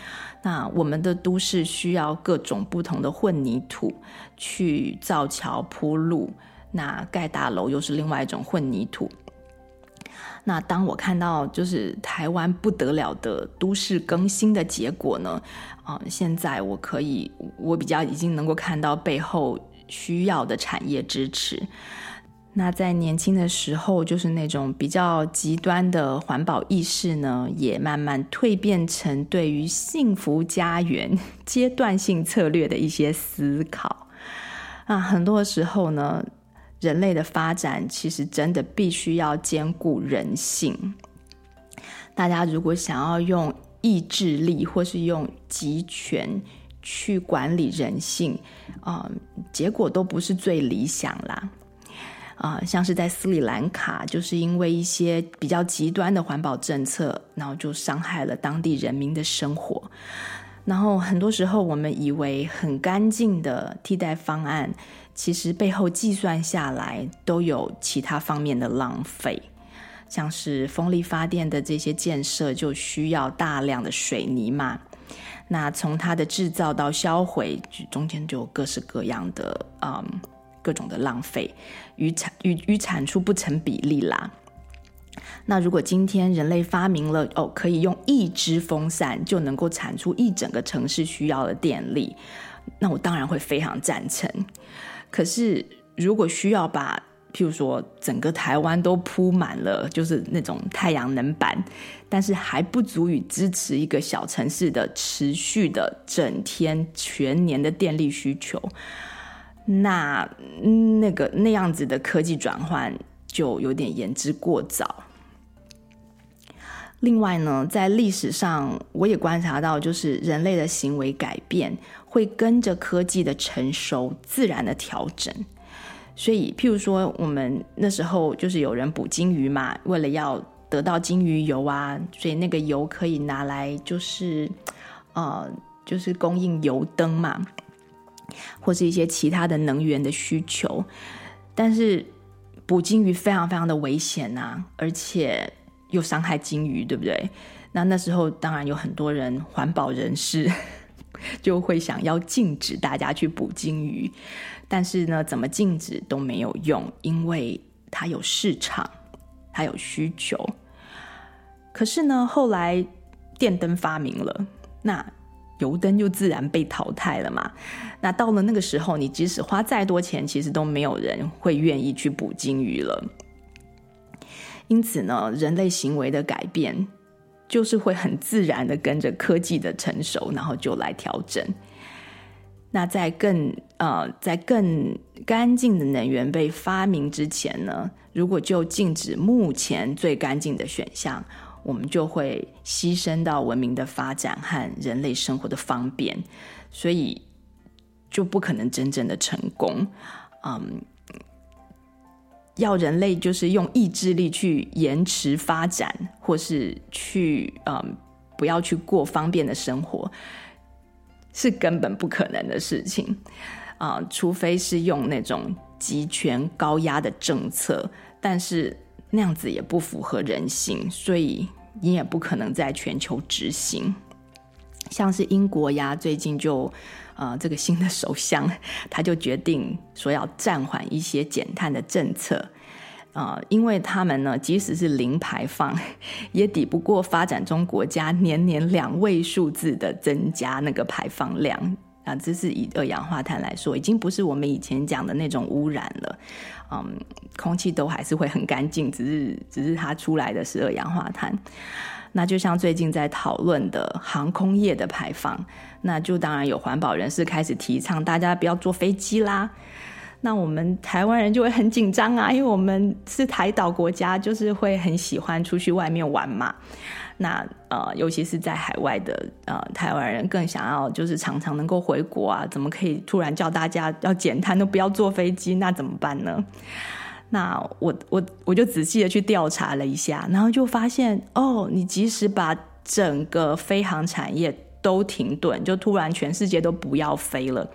那我们的都市需要各种不同的混凝土去造桥铺路，那盖大楼又是另外一种混凝土。那当我看到就是台湾不得了的都市更新的结果呢，啊、呃，现在我可以，我比较已经能够看到背后需要的产业支持。那在年轻的时候，就是那种比较极端的环保意识呢，也慢慢蜕变成对于幸福家园阶段性策略的一些思考。啊，很多时候呢，人类的发展其实真的必须要兼顾人性。大家如果想要用意志力或是用集权去管理人性，啊，结果都不是最理想啦。啊、像是在斯里兰卡，就是因为一些比较极端的环保政策，然后就伤害了当地人民的生活。然后很多时候，我们以为很干净的替代方案，其实背后计算下来都有其他方面的浪费。像是风力发电的这些建设，就需要大量的水泥嘛。那从它的制造到销毁，中间就有各式各样的嗯。各种的浪费与产与与产出不成比例啦。那如果今天人类发明了哦，可以用一支风扇就能够产出一整个城市需要的电力，那我当然会非常赞成。可是如果需要把譬如说整个台湾都铺满了，就是那种太阳能板，但是还不足以支持一个小城市的持续的整天全年的电力需求。那那个那样子的科技转换就有点言之过早。另外呢，在历史上我也观察到，就是人类的行为改变会跟着科技的成熟自然的调整。所以，譬如说，我们那时候就是有人捕鲸鱼嘛，为了要得到鲸鱼油啊，所以那个油可以拿来就是呃，就是供应油灯嘛。或是一些其他的能源的需求，但是捕鲸鱼非常非常的危险呐、啊，而且又伤害鲸鱼，对不对？那那时候当然有很多人环保人士 就会想要禁止大家去捕鲸鱼，但是呢，怎么禁止都没有用，因为它有市场，它有需求。可是呢，后来电灯发明了，那油灯就自然被淘汰了嘛。那到了那个时候，你即使花再多钱，其实都没有人会愿意去捕鲸鱼了。因此呢，人类行为的改变，就是会很自然的跟着科技的成熟，然后就来调整。那在更呃，在更干净的能源被发明之前呢，如果就禁止目前最干净的选项，我们就会牺牲到文明的发展和人类生活的方便，所以就不可能真正的成功。嗯，要人类就是用意志力去延迟发展，或是去嗯，不要去过方便的生活。是根本不可能的事情，啊、除非是用那种极权高压的政策，但是那样子也不符合人性，所以你也不可能在全球执行。像是英国呀，最近就，呃，这个新的首相他就决定说要暂缓一些减碳的政策。呃，因为他们呢，即使是零排放，也抵不过发展中国家年年两位数字的增加那个排放量啊。这是以二氧化碳来说，已经不是我们以前讲的那种污染了。嗯，空气都还是会很干净，只是只是它出来的是二氧化碳。那就像最近在讨论的航空业的排放，那就当然有环保人士开始提倡大家不要坐飞机啦。那我们台湾人就会很紧张啊，因为我们是台岛国家，就是会很喜欢出去外面玩嘛。那呃，尤其是在海外的呃台湾人，更想要就是常常能够回国啊。怎么可以突然叫大家要减碳，都不要坐飞机？那怎么办呢？那我我我就仔细的去调查了一下，然后就发现哦，你即使把整个飞航产业都停顿，就突然全世界都不要飞了。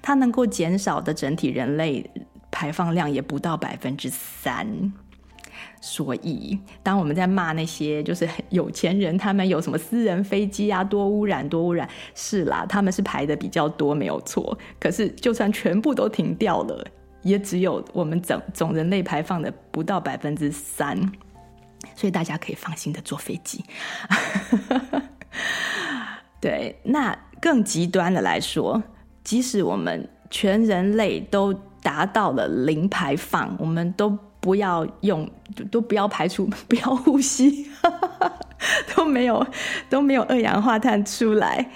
它能够减少的整体人类排放量也不到百分之三，所以当我们在骂那些就是有钱人，他们有什么私人飞机啊，多污染多污染，是啦，他们是排的比较多，没有错。可是就算全部都停掉了，也只有我们总总人类排放的不到百分之三，所以大家可以放心的坐飞机。对，那更极端的来说。即使我们全人类都达到了零排放，我们都不要用，都不要排出，不要呼吸，都没有都没有二氧化碳出来，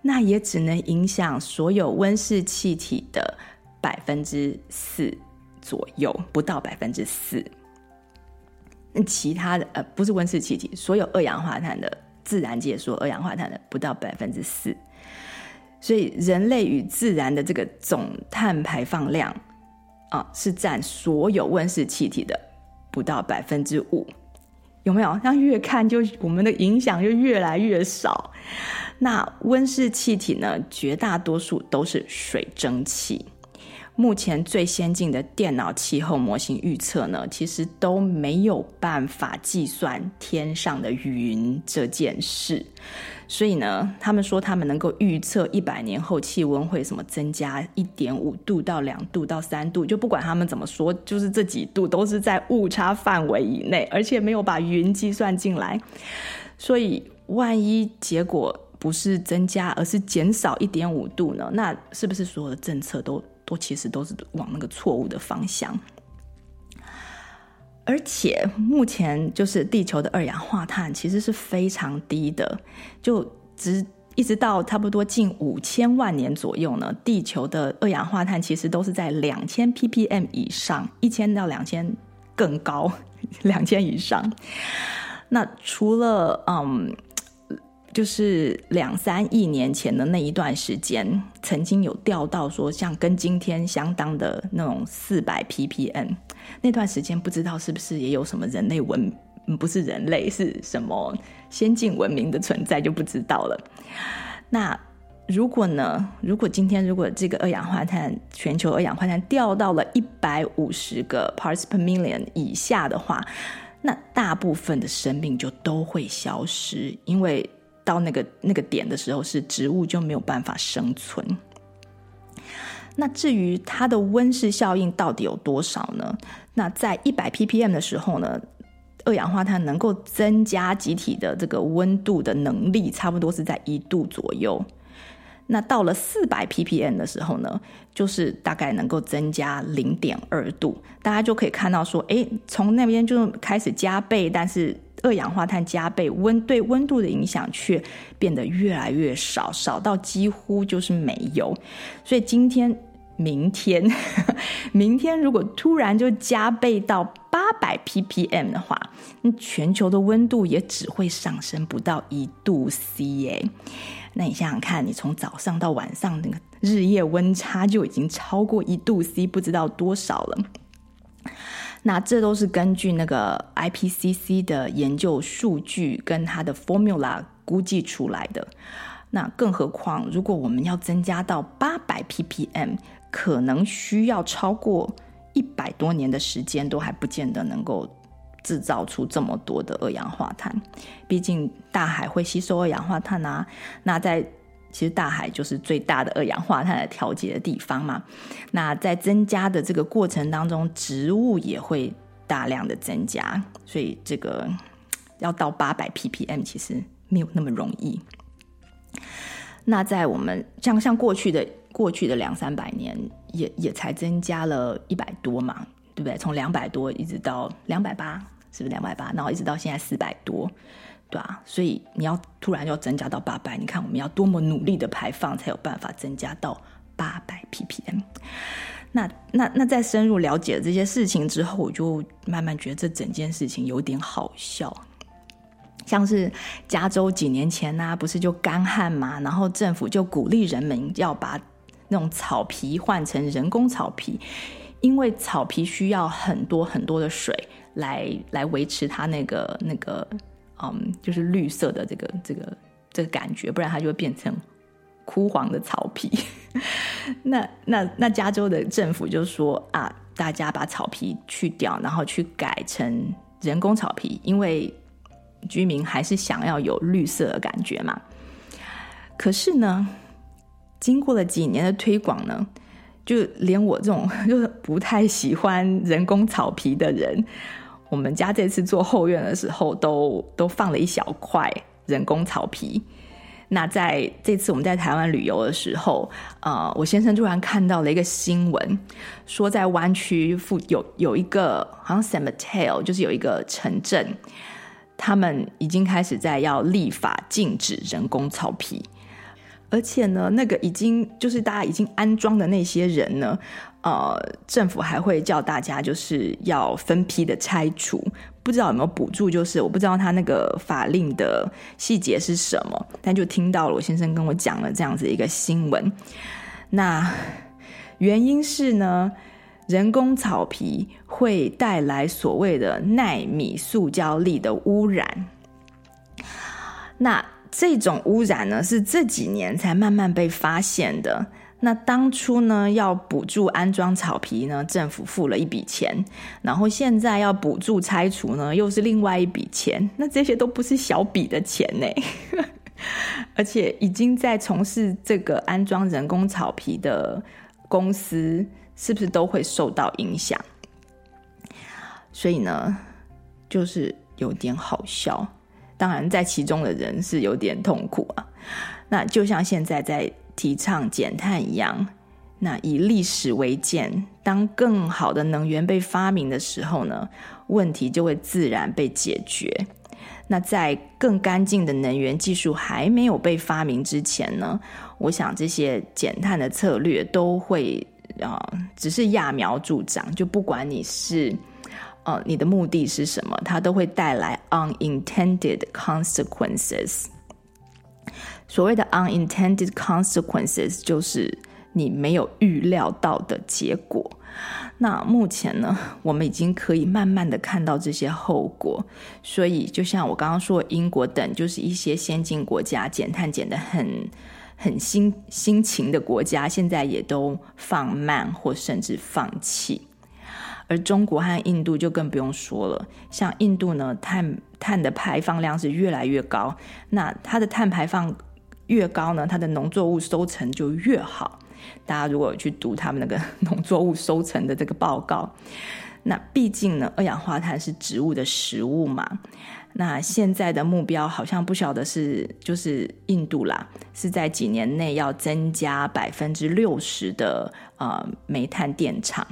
那也只能影响所有温室气体的百分之四左右，不到百分之四。其他的呃，不是温室气体，所有二氧化碳的自然界说二氧化碳的不到百分之四。所以，人类与自然的这个总碳排放量啊，是占所有温室气体的不到百分之五，有没有？那越看就我们的影响就越来越少。那温室气体呢，绝大多数都是水蒸气。目前最先进的电脑气候模型预测呢，其实都没有办法计算天上的云这件事。所以呢，他们说他们能够预测一百年后气温会什么增加一点五度到两度到三度，就不管他们怎么说，就是这几度都是在误差范围以内，而且没有把云计算进来。所以万一结果不是增加，而是减少一点五度呢？那是不是所有的政策都？都其实都是往那个错误的方向，而且目前就是地球的二氧化碳其实是非常低的，就直一直到差不多近五千万年左右呢，地球的二氧化碳其实都是在两千 ppm 以上，一千到两千更高，两千以上。那除了嗯。就是两三亿年前的那一段时间，曾经有掉到说像跟今天相当的那种四百 ppm，那段时间不知道是不是也有什么人类文，不是人类是什么先进文明的存在就不知道了。那如果呢？如果今天如果这个二氧化碳全球二氧化碳掉到了一百五十个 parts per million 以下的话，那大部分的生命就都会消失，因为。到那个那个点的时候，是植物就没有办法生存。那至于它的温室效应到底有多少呢？那在一百 ppm 的时候呢，二氧化碳能够增加集体的这个温度的能力，差不多是在一度左右。那到了四百 ppm 的时候呢，就是大概能够增加零点二度。大家就可以看到说，诶，从那边就开始加倍，但是二氧化碳加倍，温对温度的影响却变得越来越少，少到几乎就是没有。所以今天。明天，明天如果突然就加倍到八百 ppm 的话，那全球的温度也只会上升不到一度 C 耶。那你想想看，你从早上到晚上那个日夜温差就已经超过一度 C，不知道多少了。那这都是根据那个 IPCC 的研究数据跟它的 formula 估计出来的。那更何况，如果我们要增加到八百 ppm，可能需要超过一百多年的时间，都还不见得能够制造出这么多的二氧化碳。毕竟大海会吸收二氧化碳啊。那在其实大海就是最大的二氧化碳的调节的地方嘛。那在增加的这个过程当中，植物也会大量的增加，所以这个要到八百 ppm 其实没有那么容易。那在我们像像过去的过去的两三百年，也也才增加了一百多嘛，对不对？从两百多一直到两百八，是不是两百八？然后一直到现在四百多，对啊。所以你要突然要增加到八百，你看我们要多么努力的排放，才有办法增加到八百 ppm。那那那在深入了解这些事情之后，我就慢慢觉得这整件事情有点好笑。像是加州几年前呢、不是就干旱嘛，然后政府就鼓励人们要把用草皮换成人工草皮，因为草皮需要很多很多的水来来维持它那个那个嗯，就是绿色的这个这个这个感觉，不然它就会变成枯黄的草皮。那那那加州的政府就说啊，大家把草皮去掉，然后去改成人工草皮，因为。居民还是想要有绿色的感觉嘛？可是呢，经过了几年的推广呢，就连我这种 就是不太喜欢人工草皮的人，我们家这次做后院的时候都，都放了一小块人工草皮。那在这次我们在台湾旅游的时候，呃，我先生突然看到了一个新闻，说在湾区附有有一个好像 San Mateo，就是有一个城镇。他们已经开始在要立法禁止人工草皮，而且呢，那个已经就是大家已经安装的那些人呢，呃，政府还会叫大家就是要分批的拆除，不知道有没有补助，就是我不知道他那个法令的细节是什么，但就听到了我先生跟我讲了这样子一个新闻，那原因是呢。人工草皮会带来所谓的纳米塑胶粒的污染，那这种污染呢，是这几年才慢慢被发现的。那当初呢，要补助安装草皮呢，政府付了一笔钱，然后现在要补助拆除呢，又是另外一笔钱。那这些都不是小笔的钱呢，而且已经在从事这个安装人工草皮的公司。是不是都会受到影响？所以呢，就是有点好笑。当然，在其中的人是有点痛苦啊。那就像现在在提倡减碳一样，那以历史为鉴，当更好的能源被发明的时候呢，问题就会自然被解决。那在更干净的能源技术还没有被发明之前呢，我想这些减碳的策略都会。啊、只是揠苗助长，就不管你是，呃，你的目的是什么，它都会带来 unintended consequences。所谓的 unintended consequences，就是你没有预料到的结果。那目前呢，我们已经可以慢慢的看到这些后果。所以，就像我刚刚说，英国等就是一些先进国家减碳减的很。很辛辛勤的国家，现在也都放慢或甚至放弃，而中国和印度就更不用说了。像印度呢，碳碳的排放量是越来越高，那它的碳排放越高呢，它的农作物收成就越好。大家如果去读他们那个 农作物收成的这个报告，那毕竟呢，二氧化碳是植物的食物嘛。那现在的目标好像不晓得是就是印度啦，是在几年内要增加百分之六十的呃煤炭电厂。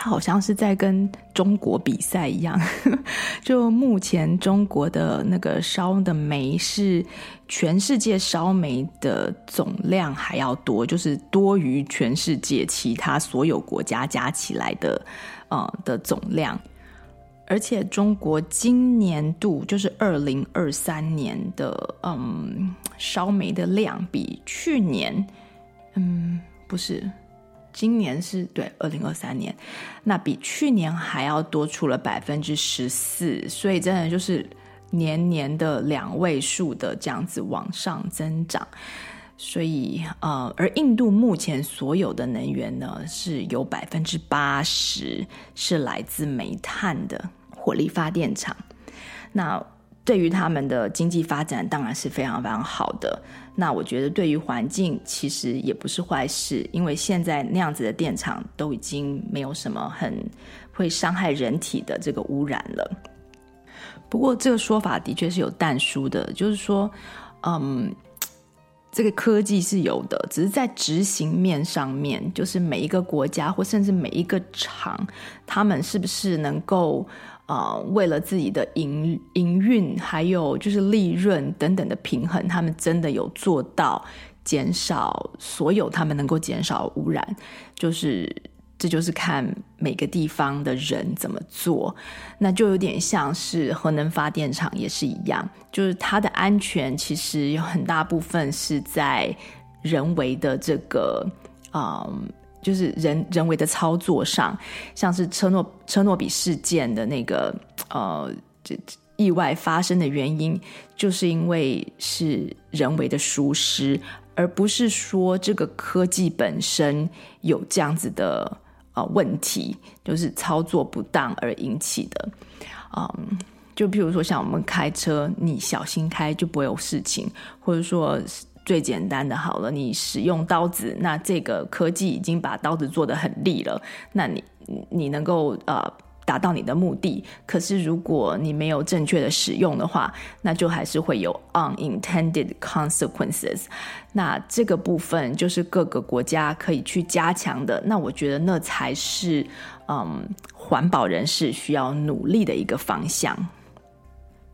它好像是在跟中国比赛一样，就目前中国的那个烧的煤是全世界烧煤的总量还要多，就是多于全世界其他所有国家加起来的呃的总量。而且中国今年度就是二零二三年的嗯烧煤的量比去年嗯不是。今年是对二零二三年，那比去年还要多出了百分之十四，所以真的就是年年的两位数的这样子往上增长。所以呃，而印度目前所有的能源呢，是有百分之八十是来自煤炭的火力发电厂。那对于他们的经济发展当然是非常非常好的。那我觉得对于环境其实也不是坏事，因为现在那样子的电厂都已经没有什么很会伤害人体的这个污染了。不过这个说法的确是有但书的，就是说，嗯，这个科技是有的，只是在执行面上面，就是每一个国家或甚至每一个厂，他们是不是能够。啊、呃，为了自己的营营运，还有就是利润等等的平衡，他们真的有做到减少所有他们能够减少污染。就是这就是看每个地方的人怎么做，那就有点像是核能发电厂也是一样，就是它的安全其实有很大部分是在人为的这个啊。就是人人为的操作上，像是车诺车诺比事件的那个呃，这意外发生的原因，就是因为是人为的疏失，而不是说这个科技本身有这样子的呃问题，就是操作不当而引起的。嗯，就比如说像我们开车，你小心开就不会有事情，或者说。最简单的好了，你使用刀子，那这个科技已经把刀子做得很利了，那你你能够呃达到你的目的。可是如果你没有正确的使用的话，那就还是会有 unintended consequences。那这个部分就是各个国家可以去加强的。那我觉得那才是嗯环保人士需要努力的一个方向，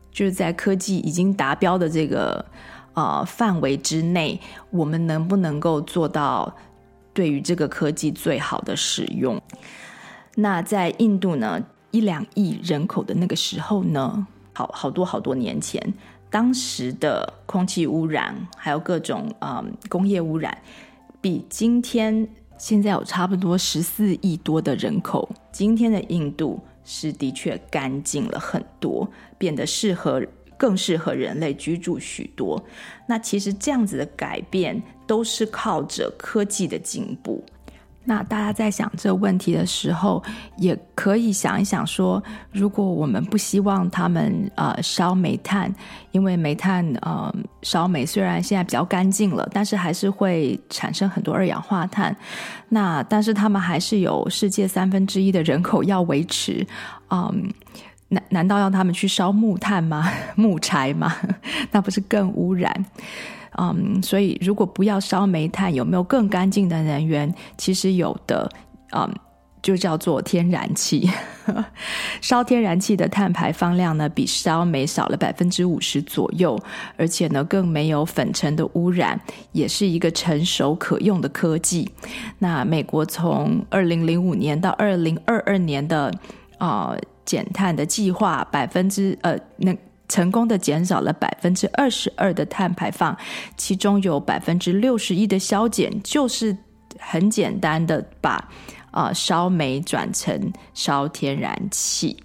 就是在科技已经达标的这个。呃，范围之内，我们能不能够做到对于这个科技最好的使用？那在印度呢，一两亿人口的那个时候呢，好好多好多年前，当时的空气污染还有各种嗯、工业污染，比今天现在有差不多十四亿多的人口，今天的印度是的确干净了很多，变得适合。更适合人类居住许多。那其实这样子的改变都是靠着科技的进步。那大家在想这个问题的时候，也可以想一想说，如果我们不希望他们呃烧煤炭，因为煤炭呃烧煤虽然现在比较干净了，但是还是会产生很多二氧化碳。那但是他们还是有世界三分之一的人口要维持，嗯。难难道要他们去烧木炭吗？木柴吗？那不是更污染？嗯，所以如果不要烧煤炭，有没有更干净的能源？其实有的，嗯，就叫做天然气。烧天然气的碳排放量呢，比烧煤少了百分之五十左右，而且呢，更没有粉尘的污染，也是一个成熟可用的科技。那美国从二零零五年到二零二二年的啊。减碳的计划，百分之呃，那成功的减少了百分之二十二的碳排放，其中有百分之六十一的削减，就是很简单的把啊、呃、烧煤转成烧天然气。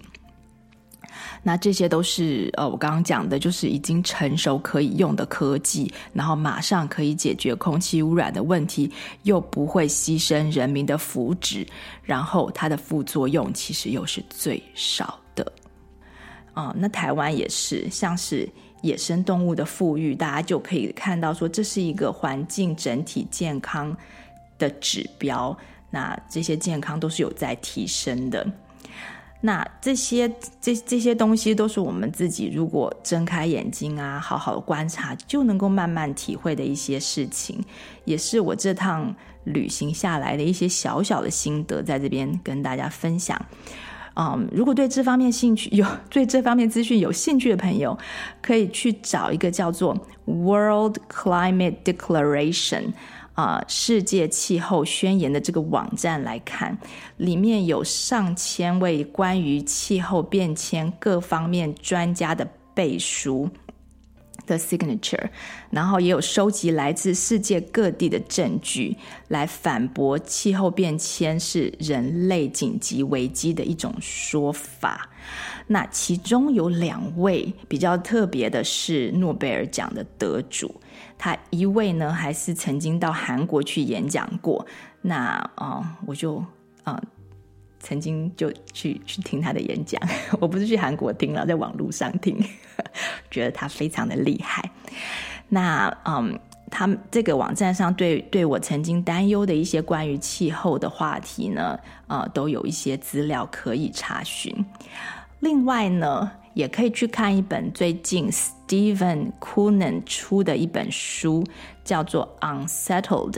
那这些都是呃，我刚刚讲的，就是已经成熟可以用的科技，然后马上可以解决空气污染的问题，又不会牺牲人民的福祉，然后它的副作用其实又是最少的。啊、那台湾也是，像是野生动物的复育，大家就可以看到说，这是一个环境整体健康的指标，那这些健康都是有在提升的。那这些这这些东西都是我们自己如果睁开眼睛啊，好好观察，就能够慢慢体会的一些事情，也是我这趟旅行下来的一些小小的心得，在这边跟大家分享。嗯，如果对这方面兴趣 有对这方面资讯有兴趣的朋友，可以去找一个叫做 World Climate Declaration。啊，世界气候宣言的这个网站来看，里面有上千位关于气候变迁各方面专家的背书的 signature，然后也有收集来自世界各地的证据来反驳气候变迁是人类紧急危机的一种说法。那其中有两位比较特别的是诺贝尔奖的得主。他一位呢，还是曾经到韩国去演讲过。那啊、我就啊、曾经就去去听他的演讲。我不是去韩国听了，在网络上听，觉得他非常的厉害。那嗯，他们这个网站上对对我曾经担忧的一些关于气候的话题呢，呃，都有一些资料可以查询。另外呢，也可以去看一本最近 Stephen Koonin 出的一本书，叫做《Unsettled》。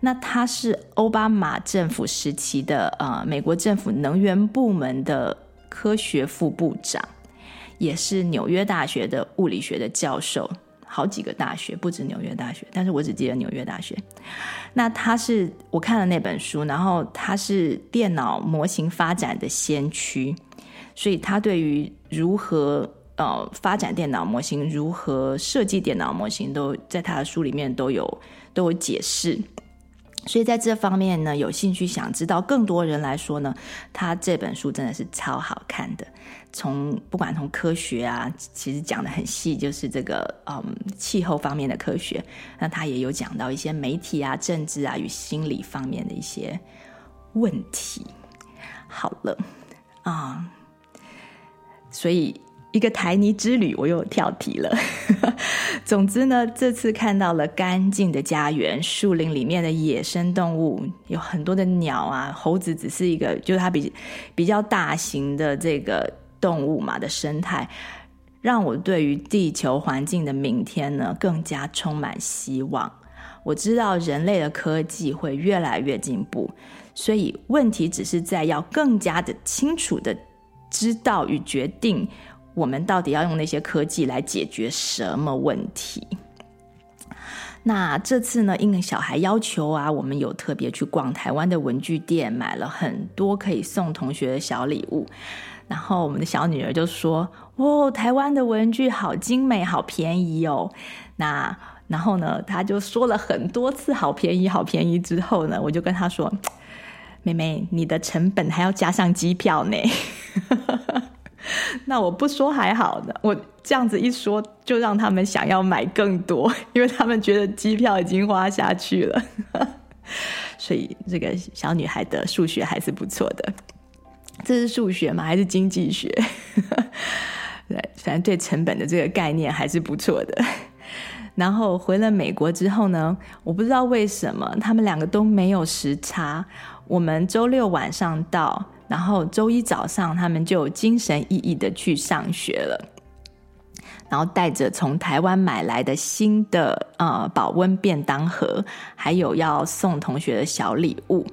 那他是奥巴马政府时期的呃美国政府能源部门的科学副部长，也是纽约大学的物理学的教授，好几个大学不止纽约大学，但是我只记得纽约大学。那他是我看了那本书，然后他是电脑模型发展的先驱。所以他对于如何呃发展电脑模型，如何设计电脑模型，都在他的书里面都有都有解释。所以在这方面呢，有兴趣想知道更多人来说呢，他这本书真的是超好看的。从不管从科学啊，其实讲的很细，就是这个嗯气候方面的科学。那他也有讲到一些媒体啊、政治啊与心理方面的一些问题。好了啊。所以，一个台泥之旅，我又跳题了。总之呢，这次看到了干净的家园，树林里面的野生动物有很多的鸟啊，猴子只是一个，就是它比比较大型的这个动物嘛的生态，让我对于地球环境的明天呢更加充满希望。我知道人类的科技会越来越进步，所以问题只是在要更加的清楚的。知道与决定，我们到底要用那些科技来解决什么问题？那这次呢，因为小孩要求啊，我们有特别去逛台湾的文具店，买了很多可以送同学的小礼物。然后我们的小女儿就说：“哦，台湾的文具好精美，好便宜哦。”那然后呢，她就说了很多次“好便宜，好便宜”之后呢，我就跟她说。妹妹，你的成本还要加上机票呢。那我不说还好呢，我这样子一说，就让他们想要买更多，因为他们觉得机票已经花下去了。所以这个小女孩的数学还是不错的。这是数学吗？还是经济学？对，反正对成本的这个概念还是不错的。然后回了美国之后呢，我不知道为什么他们两个都没有时差。我们周六晚上到，然后周一早上他们就精神奕奕的去上学了，然后带着从台湾买来的新的呃保温便当盒，还有要送同学的小礼物，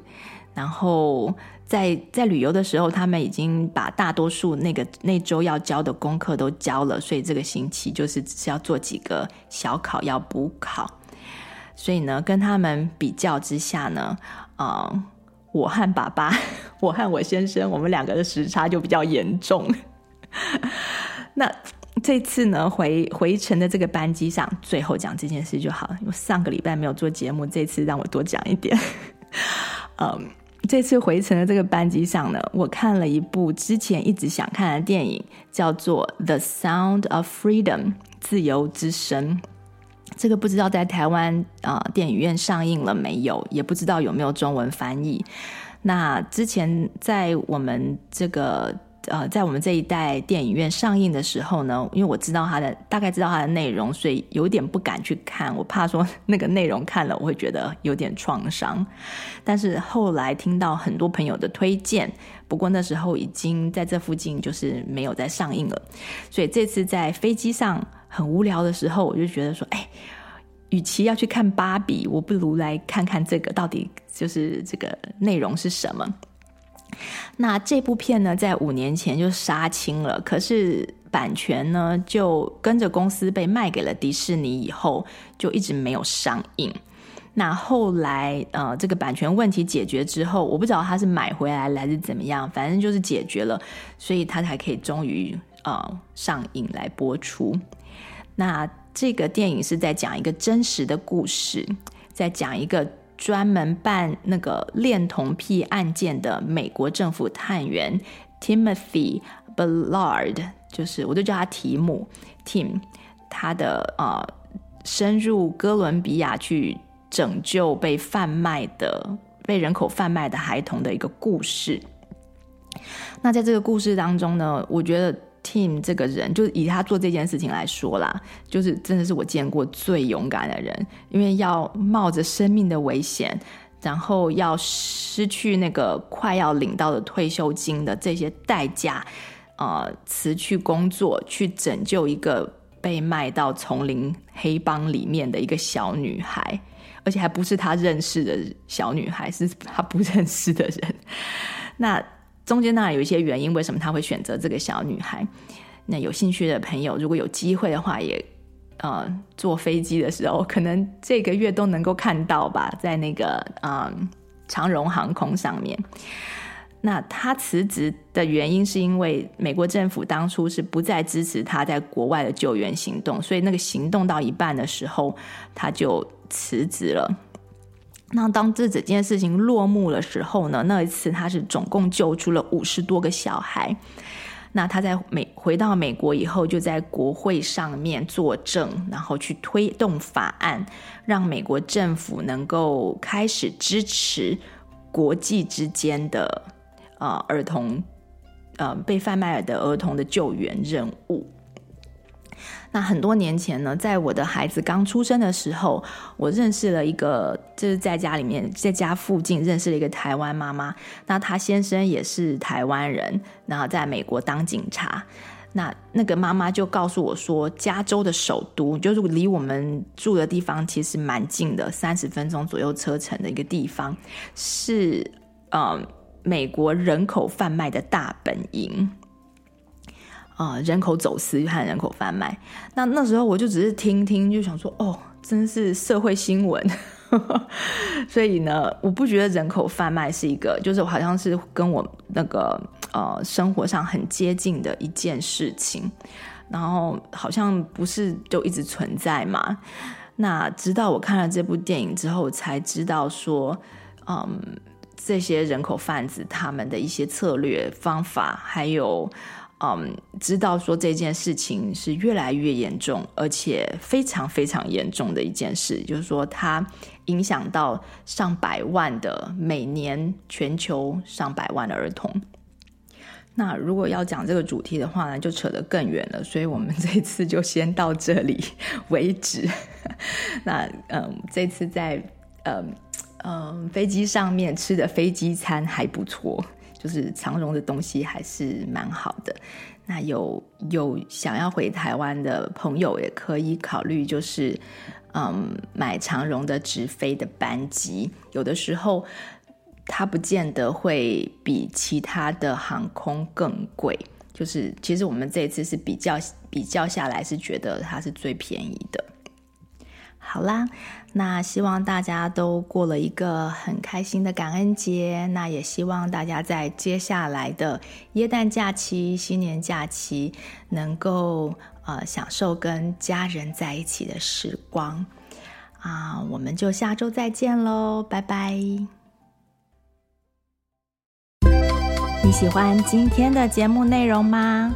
然后在在旅游的时候，他们已经把大多数那个那周要交的功课都交了，所以这个星期就是只是要做几个小考要补考，所以呢，跟他们比较之下呢，呃。我和爸爸，我和我先生，我们两个的时差就比较严重。那这次呢，回回程的这个班机上，最后讲这件事就好了。因为上个礼拜没有做节目，这次让我多讲一点。嗯，这次回程的这个班机上呢，我看了一部之前一直想看的电影，叫做《The Sound of Freedom》自由之声。这个不知道在台湾啊、电影院上映了没有，也不知道有没有中文翻译。那之前在我们这个呃，在我们这一代电影院上映的时候呢，因为我知道它的大概知道它的内容，所以有点不敢去看，我怕说那个内容看了我会觉得有点创伤。但是后来听到很多朋友的推荐，不过那时候已经在这附近就是没有再上映了，所以这次在飞机上很无聊的时候，我就觉得说，哎。与其要去看芭比，我不如来看看这个到底就是这个内容是什么。那这部片呢，在五年前就杀青了，可是版权呢，就跟着公司被卖给了迪士尼，以后就一直没有上映。那后来呃，这个版权问题解决之后，我不知道他是买回来还是怎么样，反正就是解决了，所以他才可以终于呃上映来播出。那。这个电影是在讲一个真实的故事，在讲一个专门办那个恋童癖案件的美国政府探员 Timothy Ballard，就是我都叫他提姆 Tim，他的呃深入哥伦比亚去拯救被贩卖的被人口贩卖的孩童的一个故事。那在这个故事当中呢，我觉得。Tim 这个人，就以他做这件事情来说啦，就是真的是我见过最勇敢的人，因为要冒着生命的危险，然后要失去那个快要领到的退休金的这些代价，呃，辞去工作去拯救一个被卖到丛林黑帮里面的一个小女孩，而且还不是他认识的小女孩，是他不认识的人。那。中间当然有一些原因，为什么他会选择这个小女孩？那有兴趣的朋友，如果有机会的话也，呃坐飞机的时候，可能这个月都能够看到吧，在那个嗯、长荣航空上面。那他辞职的原因是因为美国政府当初是不再支持他在国外的救援行动，所以那个行动到一半的时候，他就辞职了。那当这整件事情落幕的时候呢，那一次他是总共救出了五十多个小孩。那他在美回到美国以后，就在国会上面作证，然后去推动法案，让美国政府能够开始支持国际之间的呃儿童呃被贩卖的儿童的救援任务。那很多年前呢，在我的孩子刚出生的时候，我认识了一个，就是在家里面，在家附近认识了一个台湾妈妈。那她先生也是台湾人，然后在美国当警察。那那个妈妈就告诉我说，加州的首都就是离我们住的地方其实蛮近的，三十分钟左右车程的一个地方，是呃美国人口贩卖的大本营。啊、人口走私和人口贩卖，那那时候我就只是听听，就想说，哦，真是社会新闻。所以呢，我不觉得人口贩卖是一个，就是好像是跟我那个呃生活上很接近的一件事情，然后好像不是就一直存在嘛。那直到我看了这部电影之后，才知道说，嗯，这些人口贩子他们的一些策略方法，还有。嗯，知道说这件事情是越来越严重，而且非常非常严重的一件事，就是说它影响到上百万的每年全球上百万的儿童。那如果要讲这个主题的话呢，就扯得更远了，所以我们这次就先到这里为止。那嗯，这次在嗯嗯飞机上面吃的飞机餐还不错。就是长荣的东西还是蛮好的，那有有想要回台湾的朋友也可以考虑，就是嗯买长荣的直飞的班机，有的时候它不见得会比其他的航空更贵，就是其实我们这一次是比较比较下来是觉得它是最便宜的。好啦，那希望大家都过了一个很开心的感恩节。那也希望大家在接下来的耶诞假期、新年假期，能够呃享受跟家人在一起的时光。啊，我们就下周再见喽，拜拜！你喜欢今天的节目内容吗？